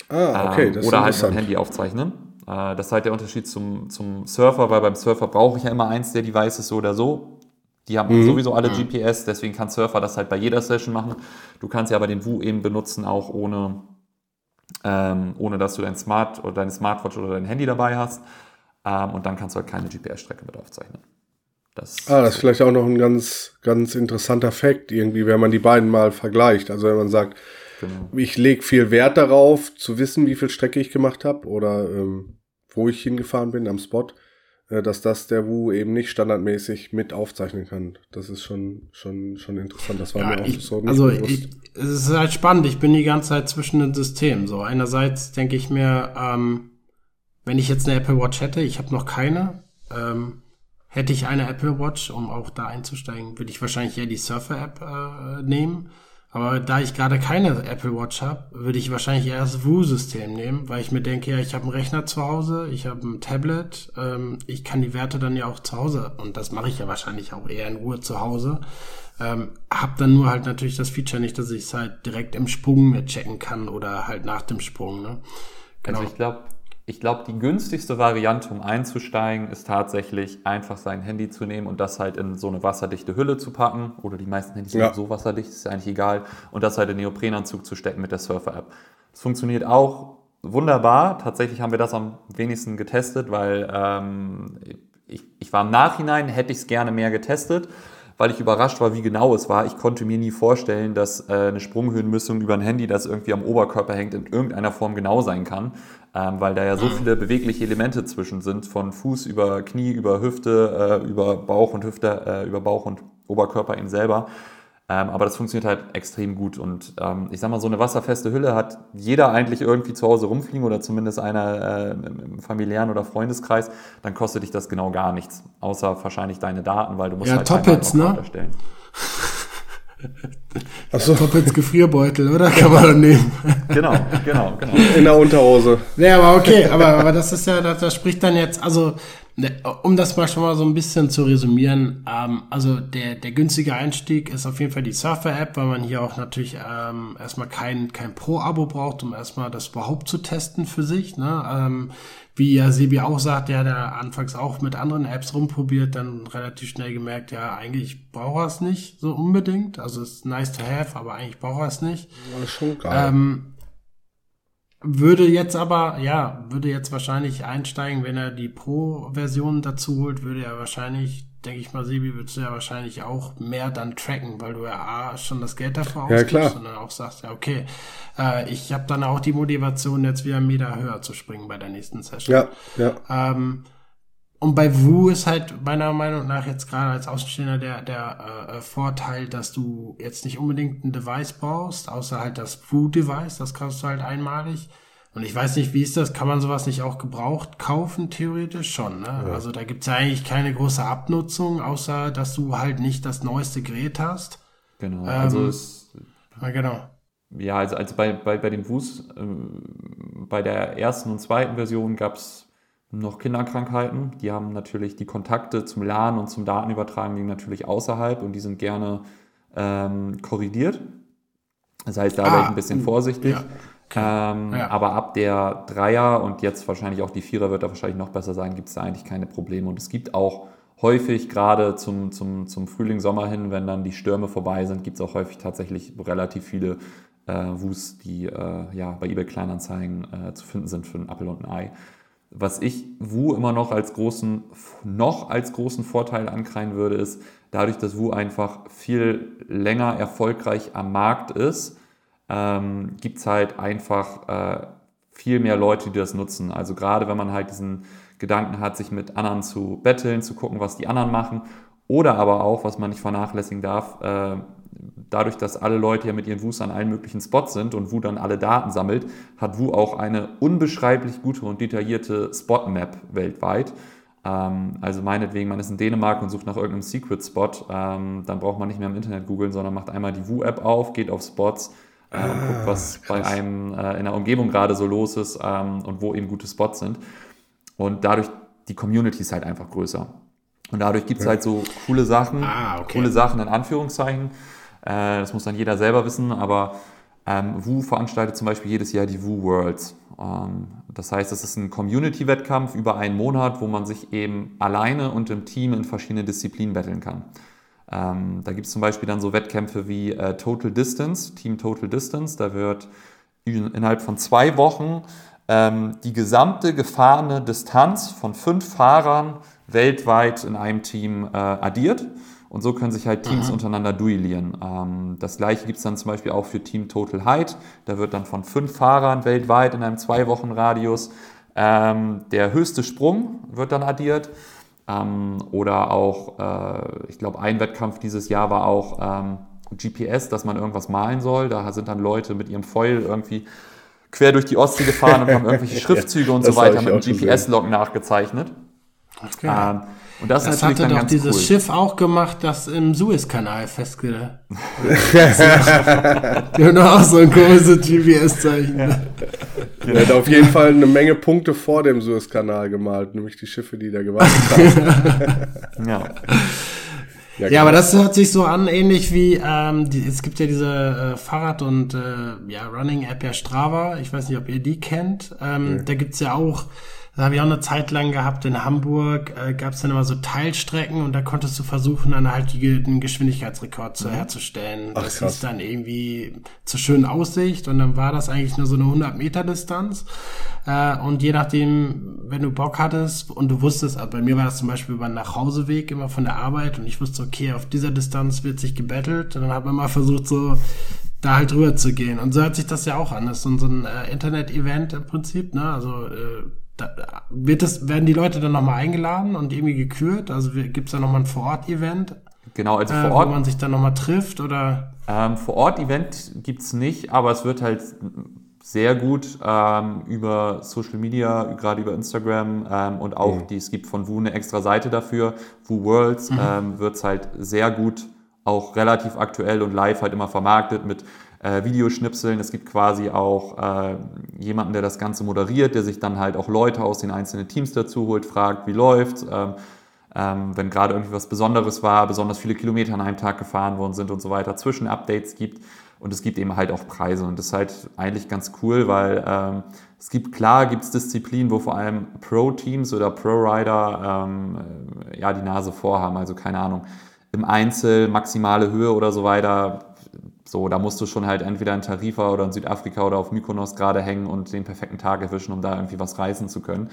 Speaker 1: Ah, okay,
Speaker 3: Ähm,
Speaker 1: das ist
Speaker 3: oder halt mit dem
Speaker 1: interessant.
Speaker 3: Handy aufzeichnen. Äh, das ist halt der Unterschied zum, zum Surfer, weil beim Surfer brauche ich ja immer eins der Devices so oder so. Die haben
Speaker 1: Mhm.
Speaker 3: sowieso alle GPS, deswegen kann Surfer das halt bei jeder Session machen. Du kannst ja aber den Wu eben benutzen, auch ohne, ähm, ohne dass du dein Smart oder deine Smartwatch oder dein Handy dabei hast. Ähm, und dann kannst du halt keine GPS-Strecke mit aufzeichnen. Das,
Speaker 1: Ah, das ist vielleicht auch noch ein ganz, ganz interessanter Fakt irgendwie, wenn man die beiden mal vergleicht. Also wenn man sagt,
Speaker 3: genau.
Speaker 1: ich lege viel Wert darauf, zu wissen, wie viel Strecke ich gemacht habe oder ähm, wo ich hingefahren bin am Spot, dass das der Wu eben nicht standardmäßig mit aufzeichnen kann. Das ist schon, schon, schon interessant. Das war
Speaker 2: Ja,
Speaker 1: mir auch
Speaker 2: ich,
Speaker 1: so nicht
Speaker 2: also ich, es ist halt spannend. Ich bin die ganze Zeit zwischen den Systemen. So einerseits denke ich mir, ähm, wenn ich jetzt eine Apple Watch hätte, ich habe noch keine, ähm, hätte ich eine Apple Watch, um auch da einzusteigen, würde ich wahrscheinlich eher die Surfer-App äh, nehmen. Aber da ich gerade keine Apple Watch habe, würde ich wahrscheinlich eher das Woo-System nehmen, weil ich mir denke, ja, ich habe einen Rechner zu Hause, ich habe ein Tablet, ähm, ich kann die Werte dann ja auch zu Hause und das mache ich ja wahrscheinlich auch eher in Ruhe zu Hause. Ähm, hab dann nur halt natürlich das Feature nicht, dass ich es halt direkt im Sprung mir checken kann oder halt nach dem Sprung. Ne? Genau.
Speaker 3: Also ich glaube, ich glaube, die günstigste Variante, um einzusteigen, ist tatsächlich einfach sein Handy zu nehmen und das halt in so eine wasserdichte Hülle zu packen. Oder die meisten Handys sind
Speaker 1: Ja.
Speaker 3: so wasserdicht, ist ja eigentlich egal. Und das halt in Neoprenanzug zu stecken mit der Surfer-App. Das funktioniert auch wunderbar. Tatsächlich haben wir das am wenigsten getestet, weil ähm, ich, ich war im Nachhinein, hätte ich es gerne mehr getestet, weil ich überrascht war, wie genau es war. Ich konnte mir nie vorstellen, dass äh, eine Sprunghöhenmessung über ein Handy, das irgendwie am Oberkörper hängt, in irgendeiner Form genau sein kann, ähm, weil da ja so viele bewegliche Elemente zwischen sind, von Fuß über Knie, über Hüfte, äh, über Bauch und Hüfte, äh, über Bauch und Oberkörper ihn selber. Ähm, aber das funktioniert halt extrem gut. Und ähm, ich sag mal, so eine wasserfeste Hülle hat jeder eigentlich irgendwie zu Hause rumfliegen oder zumindest einer äh, im familiären oder Freundeskreis. Dann kostet dich das genau gar nichts. Außer wahrscheinlich deine Daten, weil du musst
Speaker 2: Ja,
Speaker 3: halt
Speaker 2: Toppets, ne?
Speaker 3: Account erstellen.
Speaker 1: Achso,
Speaker 2: Toppets Gefrierbeutel, oder? Kann man nehmen.
Speaker 3: Genau, genau, genau.
Speaker 1: in der Unterhose.
Speaker 2: Ja, aber okay, aber, aber das ist ja, das, das spricht dann jetzt, also, um das mal schon mal so ein bisschen zu resümieren, ähm, also der, der günstige Einstieg ist auf jeden Fall die Surfer-App, weil man hier auch natürlich ähm, erstmal kein, kein Pro-Abo braucht, um erstmal das überhaupt zu testen für sich. Ne? Ähm, wie ja Sebi auch sagt, der hat ja anfangs auch mit anderen Apps rumprobiert, dann relativ schnell gemerkt, ja, eigentlich braucht er es nicht so unbedingt. Also es ist nice to have, aber eigentlich braucht er es nicht.
Speaker 1: War schon geil.
Speaker 2: Ähm, würde jetzt aber, ja, würde jetzt wahrscheinlich einsteigen, wenn er die Pro-Version dazu holt, würde er wahrscheinlich, denke ich mal, Sebi, würdest du ja wahrscheinlich auch mehr dann tracken, weil du ja A, schon das Geld dafür
Speaker 1: Ja,
Speaker 2: ausgibst
Speaker 1: klar.
Speaker 2: und dann auch sagst, ja, okay, äh, ich habe dann auch die Motivation, jetzt wieder einen Meter höher zu springen bei der nächsten Session.
Speaker 1: ja, ja.
Speaker 2: Ähm, und bei Wu ist halt meiner Meinung nach jetzt gerade als Außenstehender der, der äh, Vorteil, dass du jetzt nicht unbedingt ein Device brauchst, außer halt das Wu-Device, das kaufst du halt einmalig. Und ich weiß nicht, wie ist das? Kann man sowas nicht auch gebraucht kaufen? Theoretisch schon, ne? Also da gibt's ja eigentlich keine große Abnutzung, außer dass du halt nicht das neueste Gerät hast.
Speaker 3: genau.
Speaker 2: Ähm,
Speaker 3: Also es,
Speaker 2: Ja, genau.
Speaker 3: ja, also, also bei, bei, bei den Wus, äh, bei der ersten und zweiten Version gab es noch Kinderkrankheiten. Die haben natürlich die Kontakte zum Lernen und zum Datenübertragen liegen natürlich außerhalb und die sind gerne ähm, korrigiert. Das heißt, da ah, wäre ich ein bisschen vorsichtig. Ja. Ähm, ja. Aber ab der Dreier und jetzt wahrscheinlich auch die Vierer wird da wahrscheinlich noch besser sein, gibt es da eigentlich keine Probleme. Und es gibt auch häufig, gerade zum, zum, zum Frühling, Sommer hin, wenn dann die Stürme vorbei sind, gibt es auch häufig tatsächlich relativ viele äh, Wus, die äh, ja, bei eBay Kleinanzeigen äh, zu finden sind für einen Apfel und ein Ei. Was ich Wu immer noch als großen, noch als großen Vorteil ankreien würde, ist, dadurch, dass Wu einfach viel länger erfolgreich am Markt ist, ähm, gibt es halt einfach äh, viel mehr Leute, die das nutzen. Also gerade wenn man halt diesen Gedanken hat, sich mit anderen zu betteln, zu gucken, was die anderen machen. Oder aber auch, was man nicht vernachlässigen darf, äh, dadurch, dass alle Leute ja mit ihren Wus an allen möglichen Spots sind und Wu dann alle Daten sammelt, hat Wu auch eine unbeschreiblich gute und detaillierte Spot-Map weltweit. Ähm, also meinetwegen, man ist in Dänemark und sucht nach irgendeinem Secret-Spot, ähm, dann braucht man nicht mehr im Internet googeln, sondern macht einmal die Wu-App auf, geht auf Spots äh, ah, und guckt, was krass. bei einem äh, in der Umgebung gerade so los ist ähm, und wo eben gute Spots sind. Und dadurch, die Community ist halt einfach größer. Und dadurch gibt es halt so coole Sachen, ah, okay. coole Sachen in Anführungszeichen. Äh, das muss dann jeder selber wissen, aber ähm, Wu veranstaltet zum Beispiel jedes Jahr die Wu Worlds. Ähm, das heißt, es ist ein Community-Wettkampf über einen Monat, wo man sich eben alleine und im Team in verschiedene Disziplinen betteln kann. Ähm, da gibt es zum Beispiel dann so Wettkämpfe wie äh, Total Distance, Team Total Distance. Da wird innerhalb von zwei Wochen ähm, die gesamte gefahrene Distanz von fünf Fahrern weltweit in einem Team äh, addiert. Und so können sich halt Teams mhm. untereinander duellieren. Ähm, das gleiche gibt es dann zum Beispiel auch für Team Total Height. Da wird dann von fünf Fahrern weltweit in einem zwei Wochen Radius ähm, der höchste Sprung wird dann addiert. Ähm, oder auch, äh, ich glaube, ein Wettkampf dieses Jahr war auch ähm, GPS, dass man irgendwas malen soll. Da sind dann Leute mit ihrem Foil irgendwie quer durch die Ostsee gefahren und haben irgendwelche Schriftzüge und so weiter mit einem GPS-Log nachgezeichnet. Okay. Und das,
Speaker 2: das hatte doch dieses cool. Schiff auch gemacht, das im Suezkanal festgelegt. Die haben doch auch so ein komisches GPS-Zeichen. Ja.
Speaker 1: Er hat auf jeden Fall eine Menge Punkte vor dem Suezkanal gemalt, nämlich die Schiffe, die da gewartet haben.
Speaker 2: ja. Ja, ja, aber das hört sich so an, ähnlich wie, ähm, die, es gibt ja diese äh, Fahrrad- und äh, ja, Running-App ja Strava. Ich weiß nicht, ob ihr die kennt. Ähm, ja. Da gibt's ja auch das habe ich auch eine Zeit lang gehabt. In Hamburg äh, gab es dann immer so Teilstrecken und da konntest du versuchen, dann halt die, den Geschwindigkeitsrekord zu, mhm. herzustellen. Ach, das krass. ist dann irgendwie zur schönen Aussicht und dann war das eigentlich nur so eine 100 Meter Distanz. Äh, und je nachdem, wenn du Bock hattest und du wusstest, also bei mir war das zum Beispiel beim Nachhauseweg immer von der Arbeit und ich wusste, okay, auf dieser Distanz wird sich gebettelt und dann hat man mal versucht, so da halt rüber zu gehen. Und so hört sich das ja auch an. Das ist so ein, äh, Internet-Event im Prinzip, ne? Also äh, da, wird das, werden die Leute dann nochmal eingeladen und irgendwie gekürt? Also gibt es da nochmal ein Vor-Ort-Event?
Speaker 3: Genau, also vor Ort.
Speaker 2: Wo man sich dann nochmal trifft oder?
Speaker 3: Ähm, vor Ort Event gibt es nicht, aber es wird halt sehr gut ähm, über Social Media, gerade über Instagram ähm, und auch mhm. die, es gibt von Wu eine extra Seite dafür, Wu Worlds, mhm. ähm, wird es halt sehr gut, auch relativ aktuell und live halt immer vermarktet mit äh, Videoschnipseln. Es gibt quasi auch äh, jemanden, der das Ganze moderiert, der sich dann halt auch Leute aus den einzelnen Teams dazu holt, fragt, wie läuft's. Ähm, ähm, wenn gerade irgendwie was Besonderes war, besonders viele Kilometer an einem Tag gefahren worden sind und so weiter, Zwischenupdates gibt. Und es gibt eben halt auch Preise. Und das ist halt eigentlich ganz cool, weil ähm, es gibt, klar, gibt es Disziplinen, wo vor allem Pro-Teams oder Pro-Rider ähm, ja, die Nase vorhaben. Also keine Ahnung, im Einzel maximale Höhe oder so weiter so, da musst du schon halt entweder in Tarifa oder in Südafrika oder auf Mykonos gerade hängen und den perfekten Tag erwischen, um da irgendwie was reißen zu können.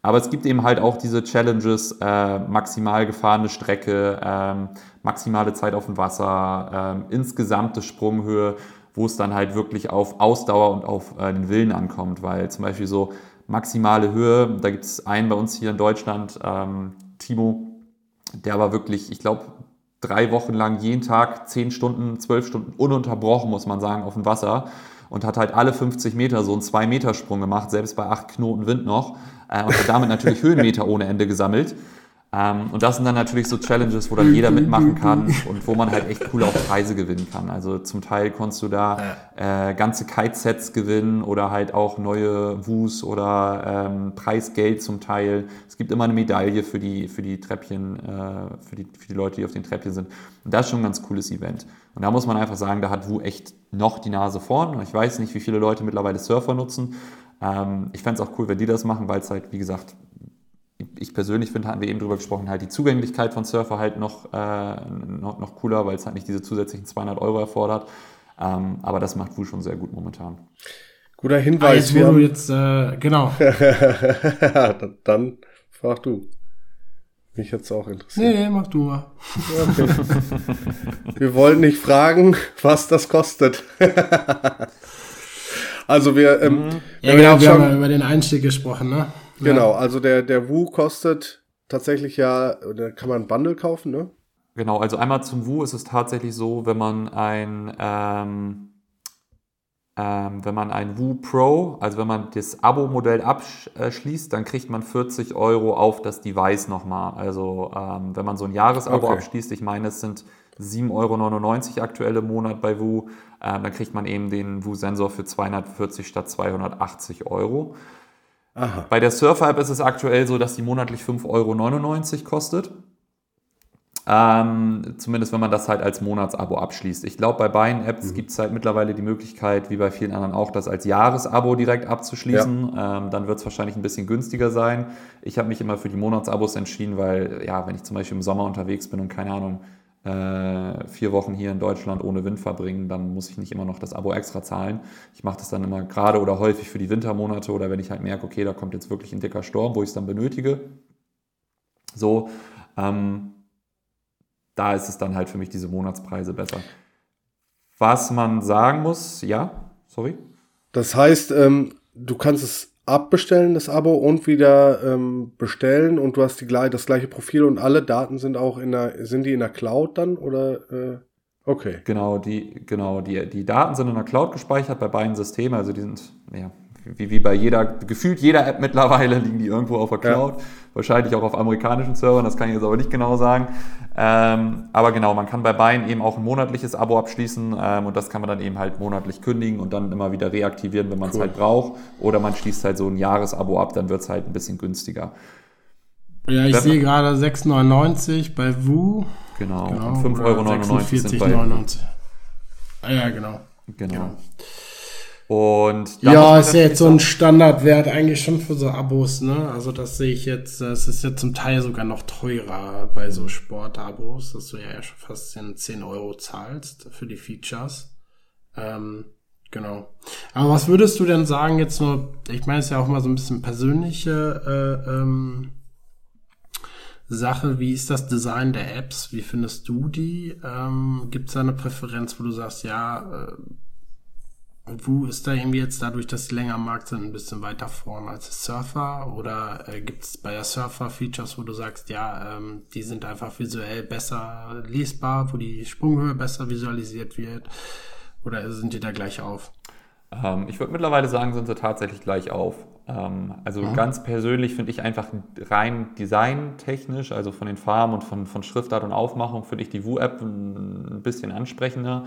Speaker 3: Aber es gibt eben halt auch diese Challenges, äh, maximal gefahrene Strecke, ähm, maximale Zeit auf dem Wasser, ähm, insgesamte Sprunghöhe, wo es dann halt wirklich auf Ausdauer und auf äh, den Willen ankommt. Weil zum Beispiel so maximale Höhe, da gibt es einen bei uns hier in Deutschland, ähm, Timo, der war wirklich, ich glaube, drei Wochen lang jeden Tag zehn Stunden, zwölf Stunden ununterbrochen, muss man sagen, auf dem Wasser und hat halt alle 50 Meter so einen 2-Meter-Sprung gemacht, selbst bei 8 Knoten Wind noch äh, und hat damit natürlich Höhenmeter ohne Ende gesammelt. Ähm, und das sind dann natürlich so Challenges, wo dann jeder mitmachen kann und wo man halt echt cool auch Preise gewinnen kann. Also zum Teil konntest du da äh, ganze Kite-Sets gewinnen oder halt auch neue Wus oder ähm, Preisgeld zum Teil. Es gibt immer eine Medaille für die, für die Treppchen, äh, für, die, für die Leute, die auf den Treppchen sind. Und das ist schon ein ganz cooles Event. Und da muss man einfach sagen, da hat Wu echt noch die Nase vorn. Ich weiß nicht, wie viele Leute mittlerweile Surfer nutzen. Ähm, ich fände es auch cool, wenn die das machen, weil es halt, wie gesagt, ich persönlich finde, hatten wir eben drüber gesprochen, halt die Zugänglichkeit von Surfer halt noch, äh, noch, noch, cooler, weil es halt nicht diese zusätzlichen 200 Euro erfordert. Ähm, aber das macht Wu schon sehr gut momentan.
Speaker 1: Guter Hinweis. Ah,
Speaker 2: jetzt, wo du jetzt, äh, genau.
Speaker 1: dann, frag du. Mich jetzt auch interessiert.
Speaker 2: Nee, nee, mach du mal.
Speaker 1: Okay. wir wollten nicht fragen, was das kostet. also wir, ähm,
Speaker 2: ja genau, wir haben ja über den Einstieg gesprochen, ne?
Speaker 1: Genau, also der, der Wu kostet tatsächlich ja, da kann man ein Bundle kaufen, ne?
Speaker 3: Genau, also einmal zum Wu ist es tatsächlich so, wenn man ein, ähm, ähm, wenn man ein Wu Pro, also wenn man das Abo-Modell abschließt, dann kriegt man 40 Euro auf das Device nochmal. Also ähm, wenn man so ein Jahresabo okay. abschließt, ich meine, es sind 7,99 Euro aktuell im Monat bei Wu, äh, dann kriegt man eben den Wu-Sensor für 240 statt 280 Euro. Aha. Bei der Surfer-App ist es aktuell so, dass die monatlich 5,99 Euro kostet. Ähm, zumindest wenn man das halt als Monatsabo abschließt. Ich glaube, bei beiden Apps mhm. gibt es halt mittlerweile die Möglichkeit, wie bei vielen anderen auch, das als Jahresabo direkt abzuschließen. Ja. Ähm, dann wird es wahrscheinlich ein bisschen günstiger sein. Ich habe mich immer für die Monatsabos entschieden, weil, ja, wenn ich zum Beispiel im Sommer unterwegs bin und keine Ahnung, äh, vier Wochen hier in Deutschland ohne Wind verbringen, dann muss ich nicht immer noch das Abo extra zahlen. Ich mache das dann immer gerade oder häufig für die Wintermonate oder wenn ich halt merke, okay, da kommt jetzt wirklich ein dicker Sturm, wo ich es dann benötige. So, ähm, da ist es dann halt für mich diese Monatspreise besser. Was man sagen muss, ja, sorry.
Speaker 1: Das heißt, ähm, du kannst es abbestellen, das Abo, und wieder ähm, bestellen. Und du hast die, das gleiche Profil und alle Daten sind auch in der, sind die in der Cloud dann oder äh, okay.
Speaker 3: Genau, die, genau, die, die Daten sind in der Cloud gespeichert bei beiden Systemen, also die sind, ja, wie, wie bei jeder, gefühlt jeder App mittlerweile liegen die irgendwo auf der Cloud. Ja. Wahrscheinlich auch auf amerikanischen Servern, das kann ich jetzt aber nicht genau sagen. Ähm, aber genau, man kann bei beiden eben auch ein monatliches Abo abschließen ähm, und das kann man dann eben halt monatlich kündigen und dann immer wieder reaktivieren, wenn man es cool. halt braucht. Oder man schließt halt so ein Jahresabo ab, dann wird es halt ein bisschen günstiger.
Speaker 2: Ja, ich sehe gerade 6,99 bei Wu.
Speaker 3: Genau, genau und 5,99 Euro
Speaker 2: sind bei 99. Ah, ja, genau.
Speaker 3: Genau. Ja. Und
Speaker 2: ja, ist ja jetzt so ein Standardwert eigentlich schon für so Abos, ne? Also das sehe ich jetzt, es ist ja zum Teil sogar noch teurer bei so Sportabos, dass du ja schon fast 10 Euro zahlst für die Features. Ähm, genau. Aber was würdest du denn sagen jetzt nur, ich meine, es ist ja auch mal so ein bisschen persönliche äh, ähm, Sache, wie ist das Design der Apps? Wie findest du die? Ähm, Gibt es da eine Präferenz, wo du sagst, ja, äh, wo ist da irgendwie jetzt dadurch, dass die länger am Markt sind, ein bisschen weiter vorne als Surfer? Oder äh, gibt es bei der Surfer Features, wo du sagst, ja, ähm, die sind einfach visuell besser lesbar, wo die Sprunghöhe besser visualisiert wird? Oder sind die da gleich auf?
Speaker 3: Ähm, ich würde mittlerweile sagen, sind sie tatsächlich gleich auf. Ähm, also mhm. ganz persönlich finde ich einfach rein designtechnisch, also von den Farben und von, von Schriftart und Aufmachung, finde ich die Wu-App ein bisschen ansprechender.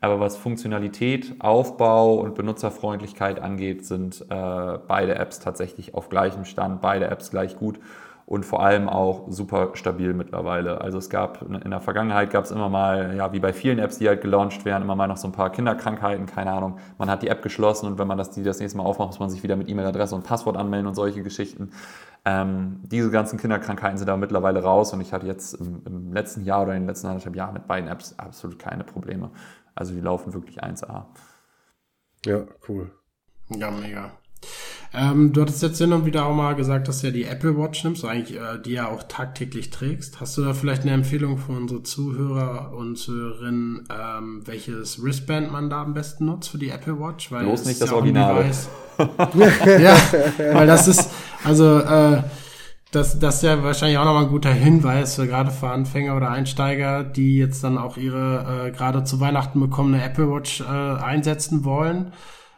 Speaker 3: Aber was Funktionalität, Aufbau und Benutzerfreundlichkeit angeht, sind äh, beide Apps tatsächlich auf gleichem Stand, beide Apps gleich gut und vor allem auch super stabil mittlerweile. Also es gab in der Vergangenheit gab es immer mal, ja, wie bei vielen Apps, die halt gelauncht werden, immer mal noch so ein paar Kinderkrankheiten, keine Ahnung. Man hat die App geschlossen und wenn man das, die das nächste Mal aufmacht, muss man sich wieder mit E-Mail-Adresse und Passwort anmelden und solche Geschichten. Ähm, diese ganzen Kinderkrankheiten sind da mittlerweile raus und ich hatte jetzt im, im letzten Jahr oder in den letzten anderthalb Jahren mit beiden Apps absolut keine Probleme. Also die laufen wirklich 1A.
Speaker 1: Ja, cool.
Speaker 2: Ja, mega. Ähm, du hattest jetzt hin und wieder auch mal gesagt, dass du ja die Apple Watch nimmst, eigentlich äh, die ja auch tagtäglich trägst. Hast du da vielleicht eine Empfehlung für unsere Zuhörer und Zuhörerinnen, ähm, welches Wristband man da am besten nutzt für die Apple Watch?
Speaker 3: Weil Bloß nicht das ja Original.
Speaker 2: ja, weil das ist, also äh, das, das ist ja wahrscheinlich auch nochmal ein guter Hinweis, für, gerade für Anfänger oder Einsteiger, die jetzt dann auch ihre äh, gerade zu Weihnachten bekommene Apple Watch äh, einsetzen wollen.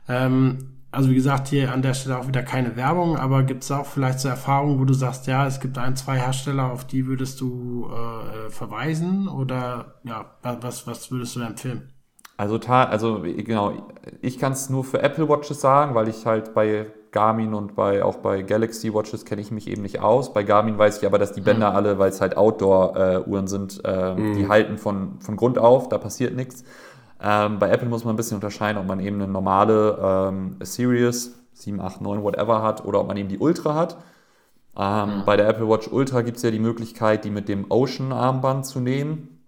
Speaker 2: Ähm, also wie gesagt, hier an der Stelle auch wieder keine Werbung, aber gibt es auch vielleicht so Erfahrungen, wo du sagst, ja, es gibt ein, zwei Hersteller, auf die würdest du äh, verweisen oder ja, was, was würdest du empfehlen?
Speaker 3: Also, also genau, ich kann es nur für Apple Watches sagen, weil ich halt bei Garmin und bei auch bei Galaxy Watches kenne ich mich eben nicht aus. Bei Garmin weiß ich aber, dass die Bänder mhm. alle, weil es halt Outdoor-Uhren äh, sind, äh, mhm. die halten von, von Grund auf, da passiert nichts. Ähm, bei Apple muss man ein bisschen unterscheiden, ob man eben eine normale ähm, Series 7, 8, 9, whatever hat oder ob man eben die Ultra hat. Ähm, mhm. Bei der Apple Watch Ultra gibt es ja die Möglichkeit, die mit dem Ocean-Armband zu nehmen.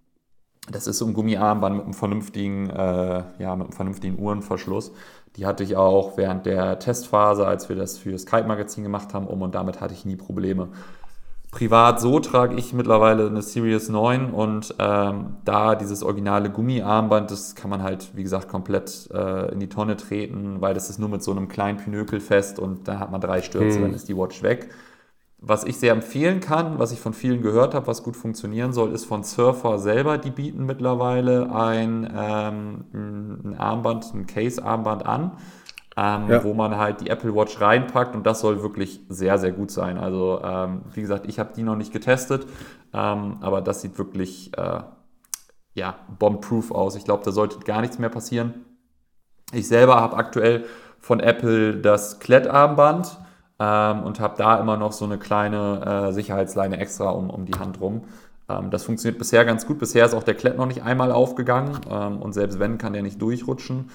Speaker 3: Das ist so ein Gummiarmband mit einem vernünftigen, äh, ja, mit einem vernünftigen Uhrenverschluss. Die hatte ich auch während der Testphase, als wir das für das Kite-Magazin gemacht haben, um und damit hatte ich nie Probleme privat so trage ich mittlerweile eine Series 9 und ähm, da dieses originale Gummiarmband, das kann man halt, wie gesagt, komplett äh, in die Tonne treten, weil das ist nur mit so einem kleinen Pinökel fest und da hat man drei Stürze, hm. dann ist die Watch weg. Was ich sehr empfehlen kann, was ich von vielen gehört habe, was gut funktionieren soll, ist von Surfer selber. Die bieten mittlerweile ein, ähm, ein Armband, ein Case-Armband an ähm, ja. wo man halt die Apple Watch reinpackt und das soll wirklich sehr, sehr gut sein. Also ähm, wie gesagt, ich habe die noch nicht getestet, ähm, aber das sieht wirklich äh, ja, bomb-proof aus. Ich glaube, da sollte gar nichts mehr passieren. Ich selber habe aktuell von Apple das Klettarmband ähm, und habe da immer noch so eine kleine äh, Sicherheitsleine extra um, um die Hand rum. Ähm, das funktioniert bisher ganz gut. Bisher ist auch der Klett noch nicht einmal aufgegangen ähm, und selbst wenn, kann der nicht durchrutschen.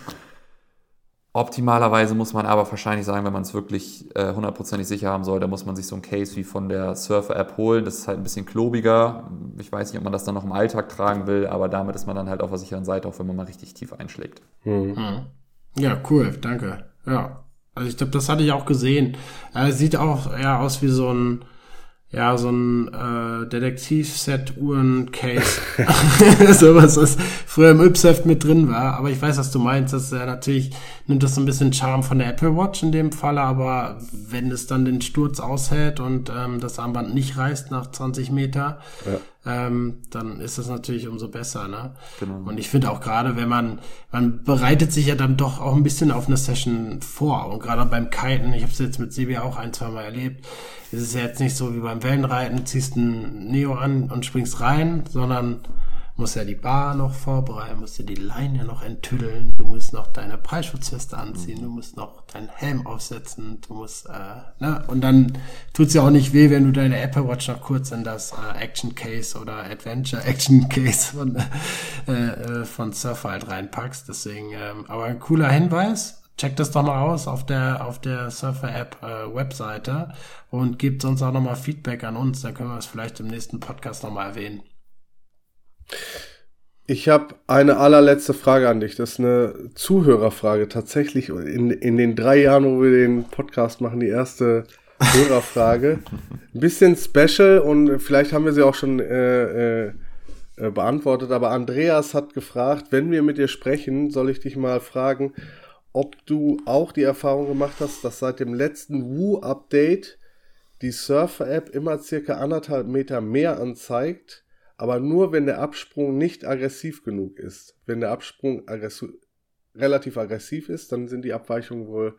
Speaker 3: Optimalerweise muss man aber wahrscheinlich sagen, wenn man es wirklich äh, hundertprozentig äh, sicher haben soll, dann muss man sich so ein Case wie von der Surfer-App holen. Das ist halt ein bisschen klobiger. Ich weiß nicht, ob man das dann noch im Alltag tragen will, aber damit ist man dann halt auf der sicheren Seite, auch wenn man mal richtig tief einschlägt.
Speaker 2: Mhm. mhm. Ja, cool, danke. Ja, also ich glaube, das hatte ich auch gesehen. Äh, sieht auch eher aus wie so ein ja, so ein äh, Detektiv-Set-Uhren-Case. Sowas, was früher im Ypseft mit drin war. Aber ich weiß, was du meinst. Das ist ja natürlich, nimmt das so ein bisschen Charme von der Apple Watch in dem Falle, aber wenn es dann den Sturz aushält und ähm, das Armband nicht reißt nach 20 Meter, ja ähm, dann ist das natürlich umso besser. Ne? Genau. Und ich finde auch gerade, wenn man, man bereitet sich ja dann doch auch ein bisschen auf eine Session vor. Und gerade beim Kiten, ich habe es jetzt mit Sebi auch ein, zwei Mal erlebt, ist es ja jetzt nicht so wie beim Wellenreiten, ziehst ein Neo an und springst rein, sondern musst ja die Bar noch vorbereiten, musst ja die Leine noch enttüddeln, du musst noch deine Preisschutzweste anziehen, du musst noch deinen Helm aufsetzen, du musst, äh, ne? Und dann tut's ja auch nicht weh, wenn du deine Apple Watch noch kurz in das äh, Action Case oder Adventure Action Case von, äh, äh, von Surfer halt reinpackst. Deswegen, ähm, aber ein cooler Hinweis. Check das doch mal aus auf der auf der Surfer App äh, Webseite und gebt uns auch nochmal Feedback an uns, dann können wir es vielleicht im nächsten Podcast nochmal erwähnen.
Speaker 1: Ich habe eine allerletzte Frage an dich. Das ist eine Zuhörerfrage. Tatsächlich in, in den drei Jahren, wo wir den Podcast machen, die erste Hörerfrage. Ein bisschen special und vielleicht haben wir sie auch schon äh, äh, beantwortet. Aber Andreas hat gefragt, wenn wir mit dir sprechen, soll ich dich mal fragen, ob du auch die Erfahrung gemacht hast, dass seit dem letzten Woo-Update die Surfer-App immer circa anderthalb Meter mehr anzeigt aber nur wenn der Absprung nicht aggressiv genug ist. Wenn der Absprung aggressi relativ aggressiv ist, dann sind die Abweichungen wohl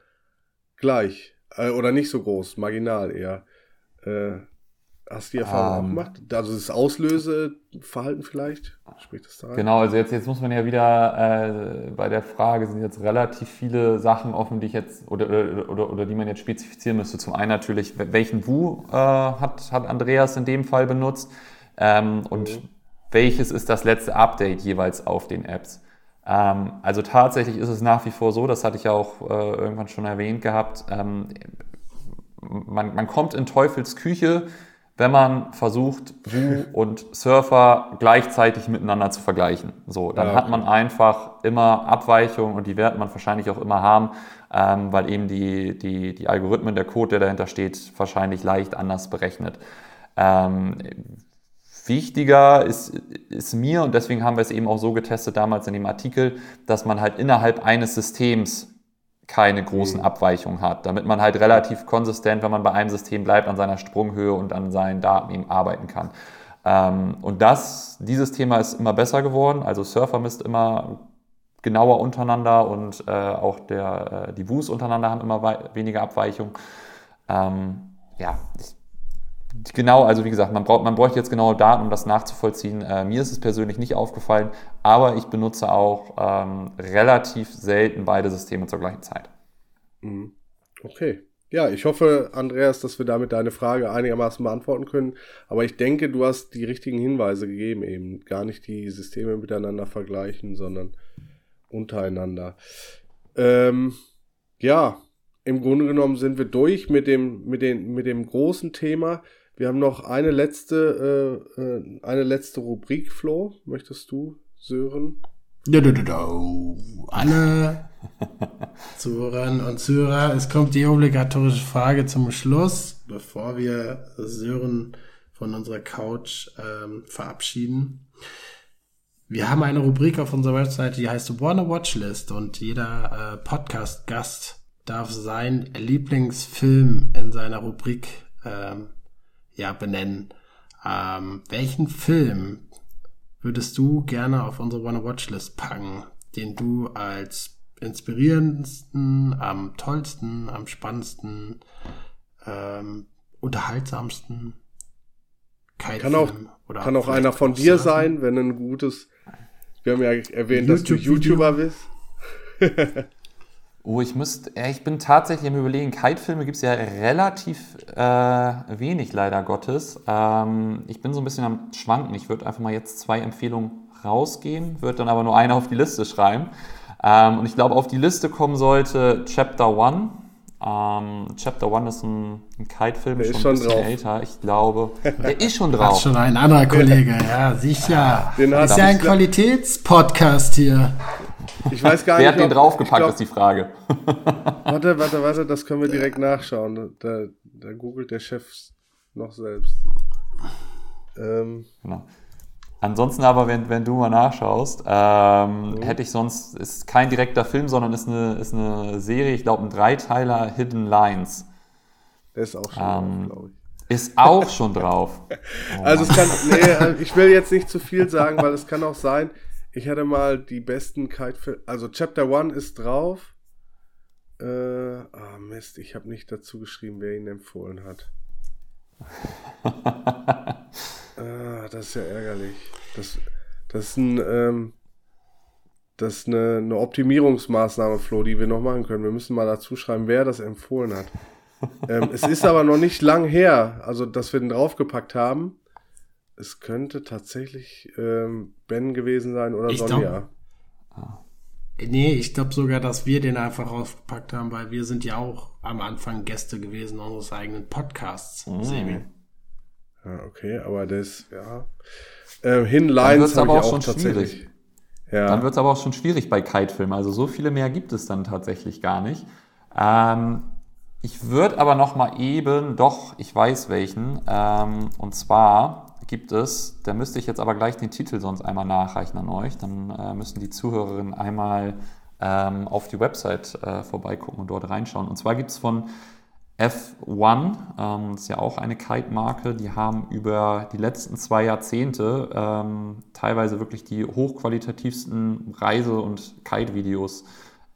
Speaker 1: gleich äh, oder nicht so groß, marginal eher. Äh, hast du die Erfahrung um, ähm. gemacht? Also das Auslöseverhalten vielleicht?
Speaker 3: Spricht das da rein? Genau, also jetzt, jetzt muss man ja wieder äh, bei der Frage sind jetzt relativ viele Sachen offen, die ich jetzt oder, oder, oder die man jetzt spezifizieren müsste. Zum einen natürlich, welchen Wu äh, hat, hat Andreas in dem Fall benutzt? Ähm, und mhm. welches ist das letzte Update jeweils auf den Apps? Ähm, also tatsächlich ist es nach wie vor so, das hatte ich ja auch äh, irgendwann schon erwähnt gehabt, ähm, man, man kommt in Teufels Küche, wenn man versucht, Wu und Surfer gleichzeitig miteinander zu vergleichen. So, dann ja. hat man einfach immer Abweichungen und die wird man wahrscheinlich auch immer haben, ähm, weil eben die, die, die Algorithmen, der Code, der dahinter steht, wahrscheinlich leicht anders berechnet. Ähm, Wichtiger ist, ist mir, und deswegen haben wir es eben auch so getestet damals in dem Artikel, dass man halt innerhalb eines Systems keine großen mhm. Abweichungen hat, damit man halt relativ konsistent, wenn man bei einem System bleibt, an seiner Sprunghöhe und an seinen Daten eben arbeiten kann. Ähm, und das, dieses Thema ist immer besser geworden. Also Surfer misst immer genauer untereinander und äh, auch der, äh, die Views untereinander haben immer weniger Abweichung. Ähm, ja, ich, genau, also wie gesagt, man, braucht, man bräuchte jetzt genaue Daten, um das nachzuvollziehen. Äh, mir ist es persönlich nicht aufgefallen, aber ich benutze auch ähm, relativ selten beide Systeme zur gleichen Zeit.
Speaker 1: Mhm. Okay. Ja, ich hoffe, Andreas, dass wir damit deine Frage einigermaßen beantworten können. Aber ich denke, du hast die richtigen Hinweise gegeben, eben gar nicht die Systeme miteinander vergleichen, sondern untereinander. Ähm, ja, im Grunde genommen sind wir durch mit dem, mit dem, mit dem großen Thema. Wir haben noch eine letzte, äh, äh eine letzte Rubrik, Flo. Möchtest du, Sören?
Speaker 2: Alle Zuhörerinnen und Zuhörer, es kommt die obligatorische Frage zum Schluss, bevor wir Sören von unserer Couch ähm, verabschieden. Wir haben eine Rubrik auf unserer Website, die heißt Wanna Watchlist und jeder äh, Podcast-Gast darf seinen Lieblingsfilm in seiner Rubrik ähm, ja benennen. Ähm, welchen Film würdest du gerne auf unsere Wanna Watchlist packen, den du als inspirierendsten, am tollsten, am spannendsten, ähm, unterhaltsamsten
Speaker 1: kann auch, oder kann auch einer von dir sein, wenn ein gutes wir haben ja erwähnt, dass du YouTuber bist.
Speaker 3: oh, ich müsste, ich bin tatsächlich am überlegen, Kite-Filme gibt es ja relativ äh, wenig, leider Gottes. Ähm, ich bin so ein bisschen am Schwanken. Ich würde einfach mal jetzt zwei Empfehlungen rausgehen, würde dann aber nur eine auf die Liste schreiben. Ähm, und ich glaube, auf die Liste kommen sollte Chapter One ähm, Chapter One ist ein, ein Kite-Film,
Speaker 1: schon, schon ein bisschen drauf.
Speaker 3: älter. Ich glaube, der ist schon drauf.
Speaker 2: Hat schon ein anderer Kollege, ja, sicher. Den ist ja ein Qualitätspodcast hier.
Speaker 1: Ich weiß gar
Speaker 3: Wer nicht. Hat den draufgepackt, glaub, ist die Frage.
Speaker 1: warte, warte, warte, das können wir direkt nachschauen. Da, da googelt der Chef noch selbst.
Speaker 3: Ähm. Genau. Ansonsten aber, wenn, wenn du mal nachschaust, ähm, mhm. hätte ich sonst, ist kein direkter Film, sondern ist eine, ist eine Serie, ich glaube ein Dreiteiler Hidden Lines.
Speaker 1: Der ist auch schon ähm, drauf, glaube
Speaker 3: ich. Ist auch schon drauf.
Speaker 1: Oh also es kann, nee, ich will jetzt nicht zu viel sagen, weil es kann auch sein, ich hatte mal die besten Kite-Filme, also Chapter One ist drauf. Äh, ah Mist, ich habe nicht dazu geschrieben, wer ihn empfohlen hat. Ah, das ist ja ärgerlich. Das, das ist ein, ähm, das ist eine, eine Optimierungsmaßnahme, Flo, die wir noch machen können. Wir müssen mal dazu schreiben, wer das empfohlen hat. ähm, es ist aber noch nicht lang her, also dass wir den draufgepackt haben. Es könnte tatsächlich ähm, Ben gewesen sein oder ich Sonja.
Speaker 2: Glaub, nee, ich glaube sogar, dass wir den einfach raufgepackt haben, weil wir sind ja auch am Anfang Gäste gewesen unseres eigenen Podcasts, mhm. Sebi.
Speaker 1: Ja, okay, aber das, ja. Ähm, Hinlines habe ich auch, auch tatsächlich.
Speaker 3: Schwierig. Ja. Dann wird es aber auch schon schwierig bei Kite-Filmen. Also so viele mehr gibt es dann tatsächlich gar nicht. Ähm, ich würde aber noch mal eben, doch, ich weiß welchen. Ähm, und zwar gibt es, da müsste ich jetzt aber gleich den Titel sonst einmal nachreichen an euch. Dann äh, müssen die Zuhörerinnen einmal ähm, auf die Website äh, vorbeigucken und dort reinschauen. Und zwar gibt es von F1, ähm, das ist ja auch eine Kite-Marke, die haben über die letzten zwei Jahrzehnte ähm, teilweise wirklich die hochqualitativsten Reise- und Kite-Videos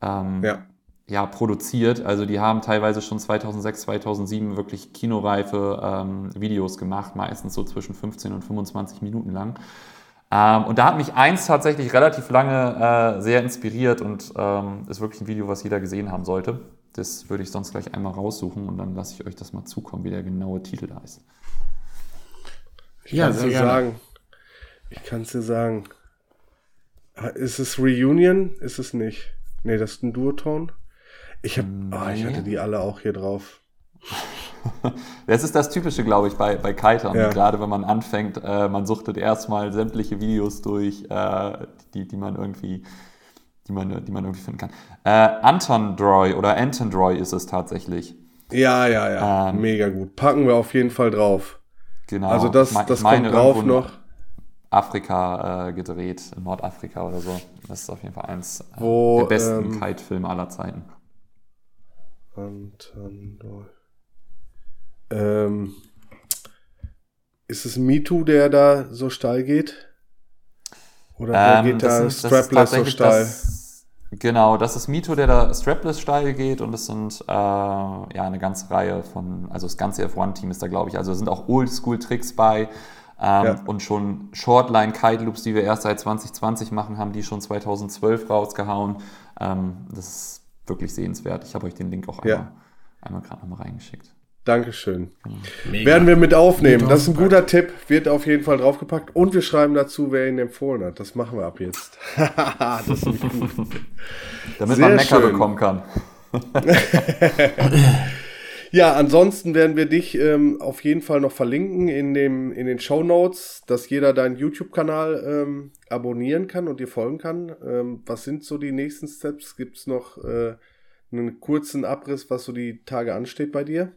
Speaker 3: ähm, ja. Ja. produziert. Also die haben teilweise schon 2006, 2007 wirklich kinoreife ähm, Videos gemacht, meistens so zwischen 15 und 25 Minuten lang. Ähm, und da hat mich eins tatsächlich relativ lange äh, sehr inspiriert und ähm, ist wirklich ein Video, was jeder gesehen haben sollte. Das würde ich sonst gleich einmal raussuchen und dann lasse ich euch das mal zukommen, wie der genaue Titel da ist.
Speaker 1: Ich ja, kann es dir sagen. Ich kann es dir sagen. Ist es Reunion? Ist es nicht? Nee, das ist ein Duoton. Ich hab, oh, ich hatte die alle auch hier drauf.
Speaker 3: das ist das Typische, glaube ich, bei, bei Kitern. Ja. Gerade wenn man anfängt, äh, man suchtet erstmal sämtliche Videos durch, äh, die, die man irgendwie die man, die man irgendwie finden kann. Äh, Antondroy oder Antondroy ist es tatsächlich.
Speaker 1: Ja, ja, ja. Ähm, Mega gut. Packen wir auf jeden Fall drauf.
Speaker 3: Genau.
Speaker 1: Also das, das kommt drauf noch.
Speaker 3: Afrika äh, gedreht, in Nordafrika oder so. Das ist auf jeden Fall eins äh, Wo, der besten ähm, Kite-Filme aller Zeiten.
Speaker 1: Antondroy. Ähm, ist es MeToo, der da so steil geht? Oder ähm, geht da Strapless so steil? Das,
Speaker 3: Genau, das ist Mito, der da strapless-steil geht und es sind äh, ja eine ganze Reihe von, also das ganze F1-Team ist da, glaube ich. Also es sind auch Oldschool-Tricks bei ähm, ja. und schon Shortline-Kite-Loops, die wir erst seit 2020 machen, haben die schon 2012 rausgehauen. Ähm, das ist wirklich sehenswert. Ich habe euch den Link auch einmal, ja. einmal gerade nochmal reingeschickt.
Speaker 1: Dankeschön. Mega. Werden wir mit aufnehmen. Das ist ein guter Tipp. Wird auf jeden Fall draufgepackt. Und wir schreiben dazu, wer ihn empfohlen hat. Das machen wir ab jetzt. das ist gut.
Speaker 3: Damit Sehr man Mecker schön. bekommen kann.
Speaker 1: ja, ansonsten werden wir dich ähm, auf jeden Fall noch verlinken in, dem, in den Show Notes, dass jeder deinen YouTube-Kanal ähm, abonnieren kann und dir folgen kann. Ähm, was sind so die nächsten Steps? Gibt es noch äh, einen kurzen Abriss, was so die Tage ansteht bei dir?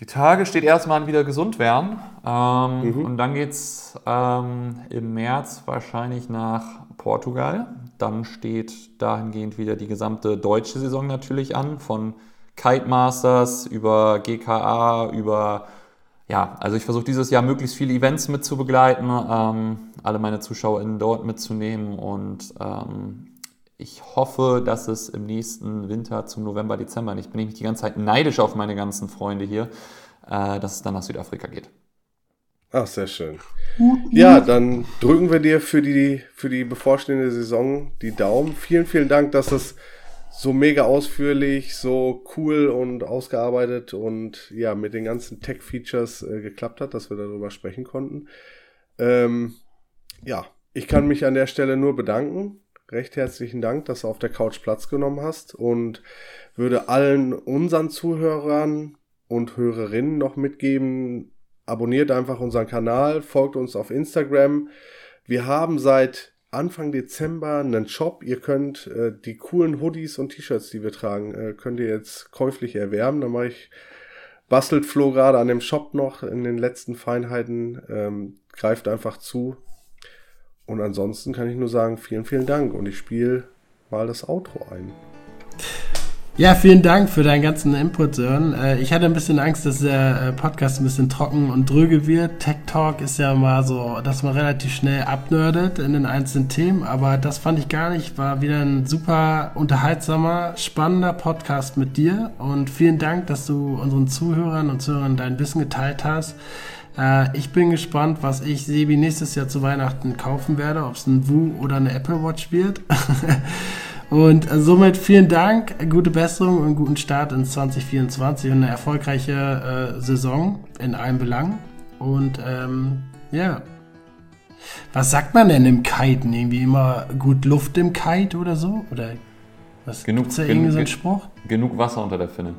Speaker 3: Die Tage steht erstmal an wieder gesund werden. Ähm, mhm. Und dann geht es ähm, im März wahrscheinlich nach Portugal. Dann steht dahingehend wieder die gesamte deutsche Saison natürlich an. Von Kite Masters über GKA, über ja, also ich versuche dieses Jahr möglichst viele Events mit zu begleiten, ähm, alle meine ZuschauerInnen dort mitzunehmen und ähm, ich hoffe, dass es im nächsten Winter zum November, Dezember, ich bin nämlich die ganze Zeit neidisch auf meine ganzen Freunde hier, äh, dass es dann nach Südafrika geht.
Speaker 1: Ach, sehr schön. Ja, dann drücken wir dir für die, für die bevorstehende Saison die Daumen. Vielen, vielen Dank, dass es so mega ausführlich, so cool und ausgearbeitet und ja, mit den ganzen Tech-Features äh, geklappt hat, dass wir darüber sprechen konnten. Ähm, ja, ich kann mich an der Stelle nur bedanken recht herzlichen Dank, dass du auf der Couch Platz genommen hast und würde allen unseren Zuhörern und Hörerinnen noch mitgeben, abonniert einfach unseren Kanal, folgt uns auf Instagram. Wir haben seit Anfang Dezember einen Shop. Ihr könnt äh, die coolen Hoodies und T-Shirts, die wir tragen, äh, könnt ihr jetzt käuflich erwerben. Da mache ich bastelt Flo gerade an dem Shop noch in den letzten Feinheiten. Ähm, greift einfach zu. Und ansonsten kann ich nur sagen, vielen, vielen Dank. Und ich spiele mal das Outro ein.
Speaker 2: Ja, vielen Dank für deinen ganzen Input, Sören. Äh, ich hatte ein bisschen Angst, dass der äh, Podcast ein bisschen trocken und dröge wird. Tech Talk ist ja mal so, dass man relativ schnell abnördet in den einzelnen Themen, aber das fand ich gar nicht. War wieder ein super unterhaltsamer, spannender Podcast mit dir und vielen Dank, dass du unseren Zuhörern und Zuhörern dein Wissen geteilt hast. Äh, ich bin gespannt, was ich Sebi nächstes Jahr zu Weihnachten kaufen werde, ob es ein Wu oder eine Apple Watch wird. und somit vielen Dank, gute Besserung und guten Start ins 2024 und eine erfolgreiche äh, Saison in allen Belangen. Und ähm, ja. Was sagt man denn im Kiten? Irgendwie immer gut Luft im Kite oder so? Oder
Speaker 3: was genug, gibt's da irgendwie so einen Spruch? Genug Wasser unter der Finne.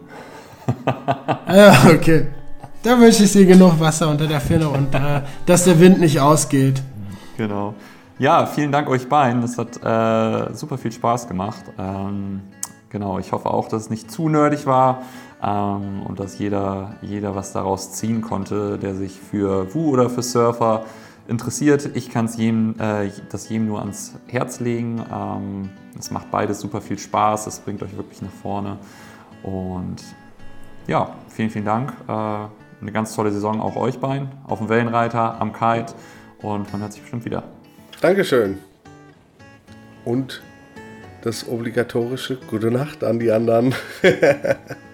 Speaker 2: ja, okay. Da wünsche ich dir genug Wasser unter der Finne und äh, dass der Wind nicht ausgeht.
Speaker 3: Genau. Ja, vielen Dank euch beiden. Es hat äh, super viel Spaß gemacht. Ähm, genau, ich hoffe auch, dass es nicht zu nerdig war ähm, und dass jeder, jeder was daraus ziehen konnte, der sich für Wu oder für Surfer interessiert. Ich kann es jedem, äh, das jedem nur ans Herz legen. Ähm, es macht beides super viel Spaß. Es bringt euch wirklich nach vorne. Und ja, vielen, vielen Dank. Äh, eine ganz tolle Saison auch euch beiden, auf dem Wellenreiter, am Kite und man hört sich bestimmt wieder.
Speaker 1: Dankeschön. Und das obligatorische Gute Nacht an die anderen.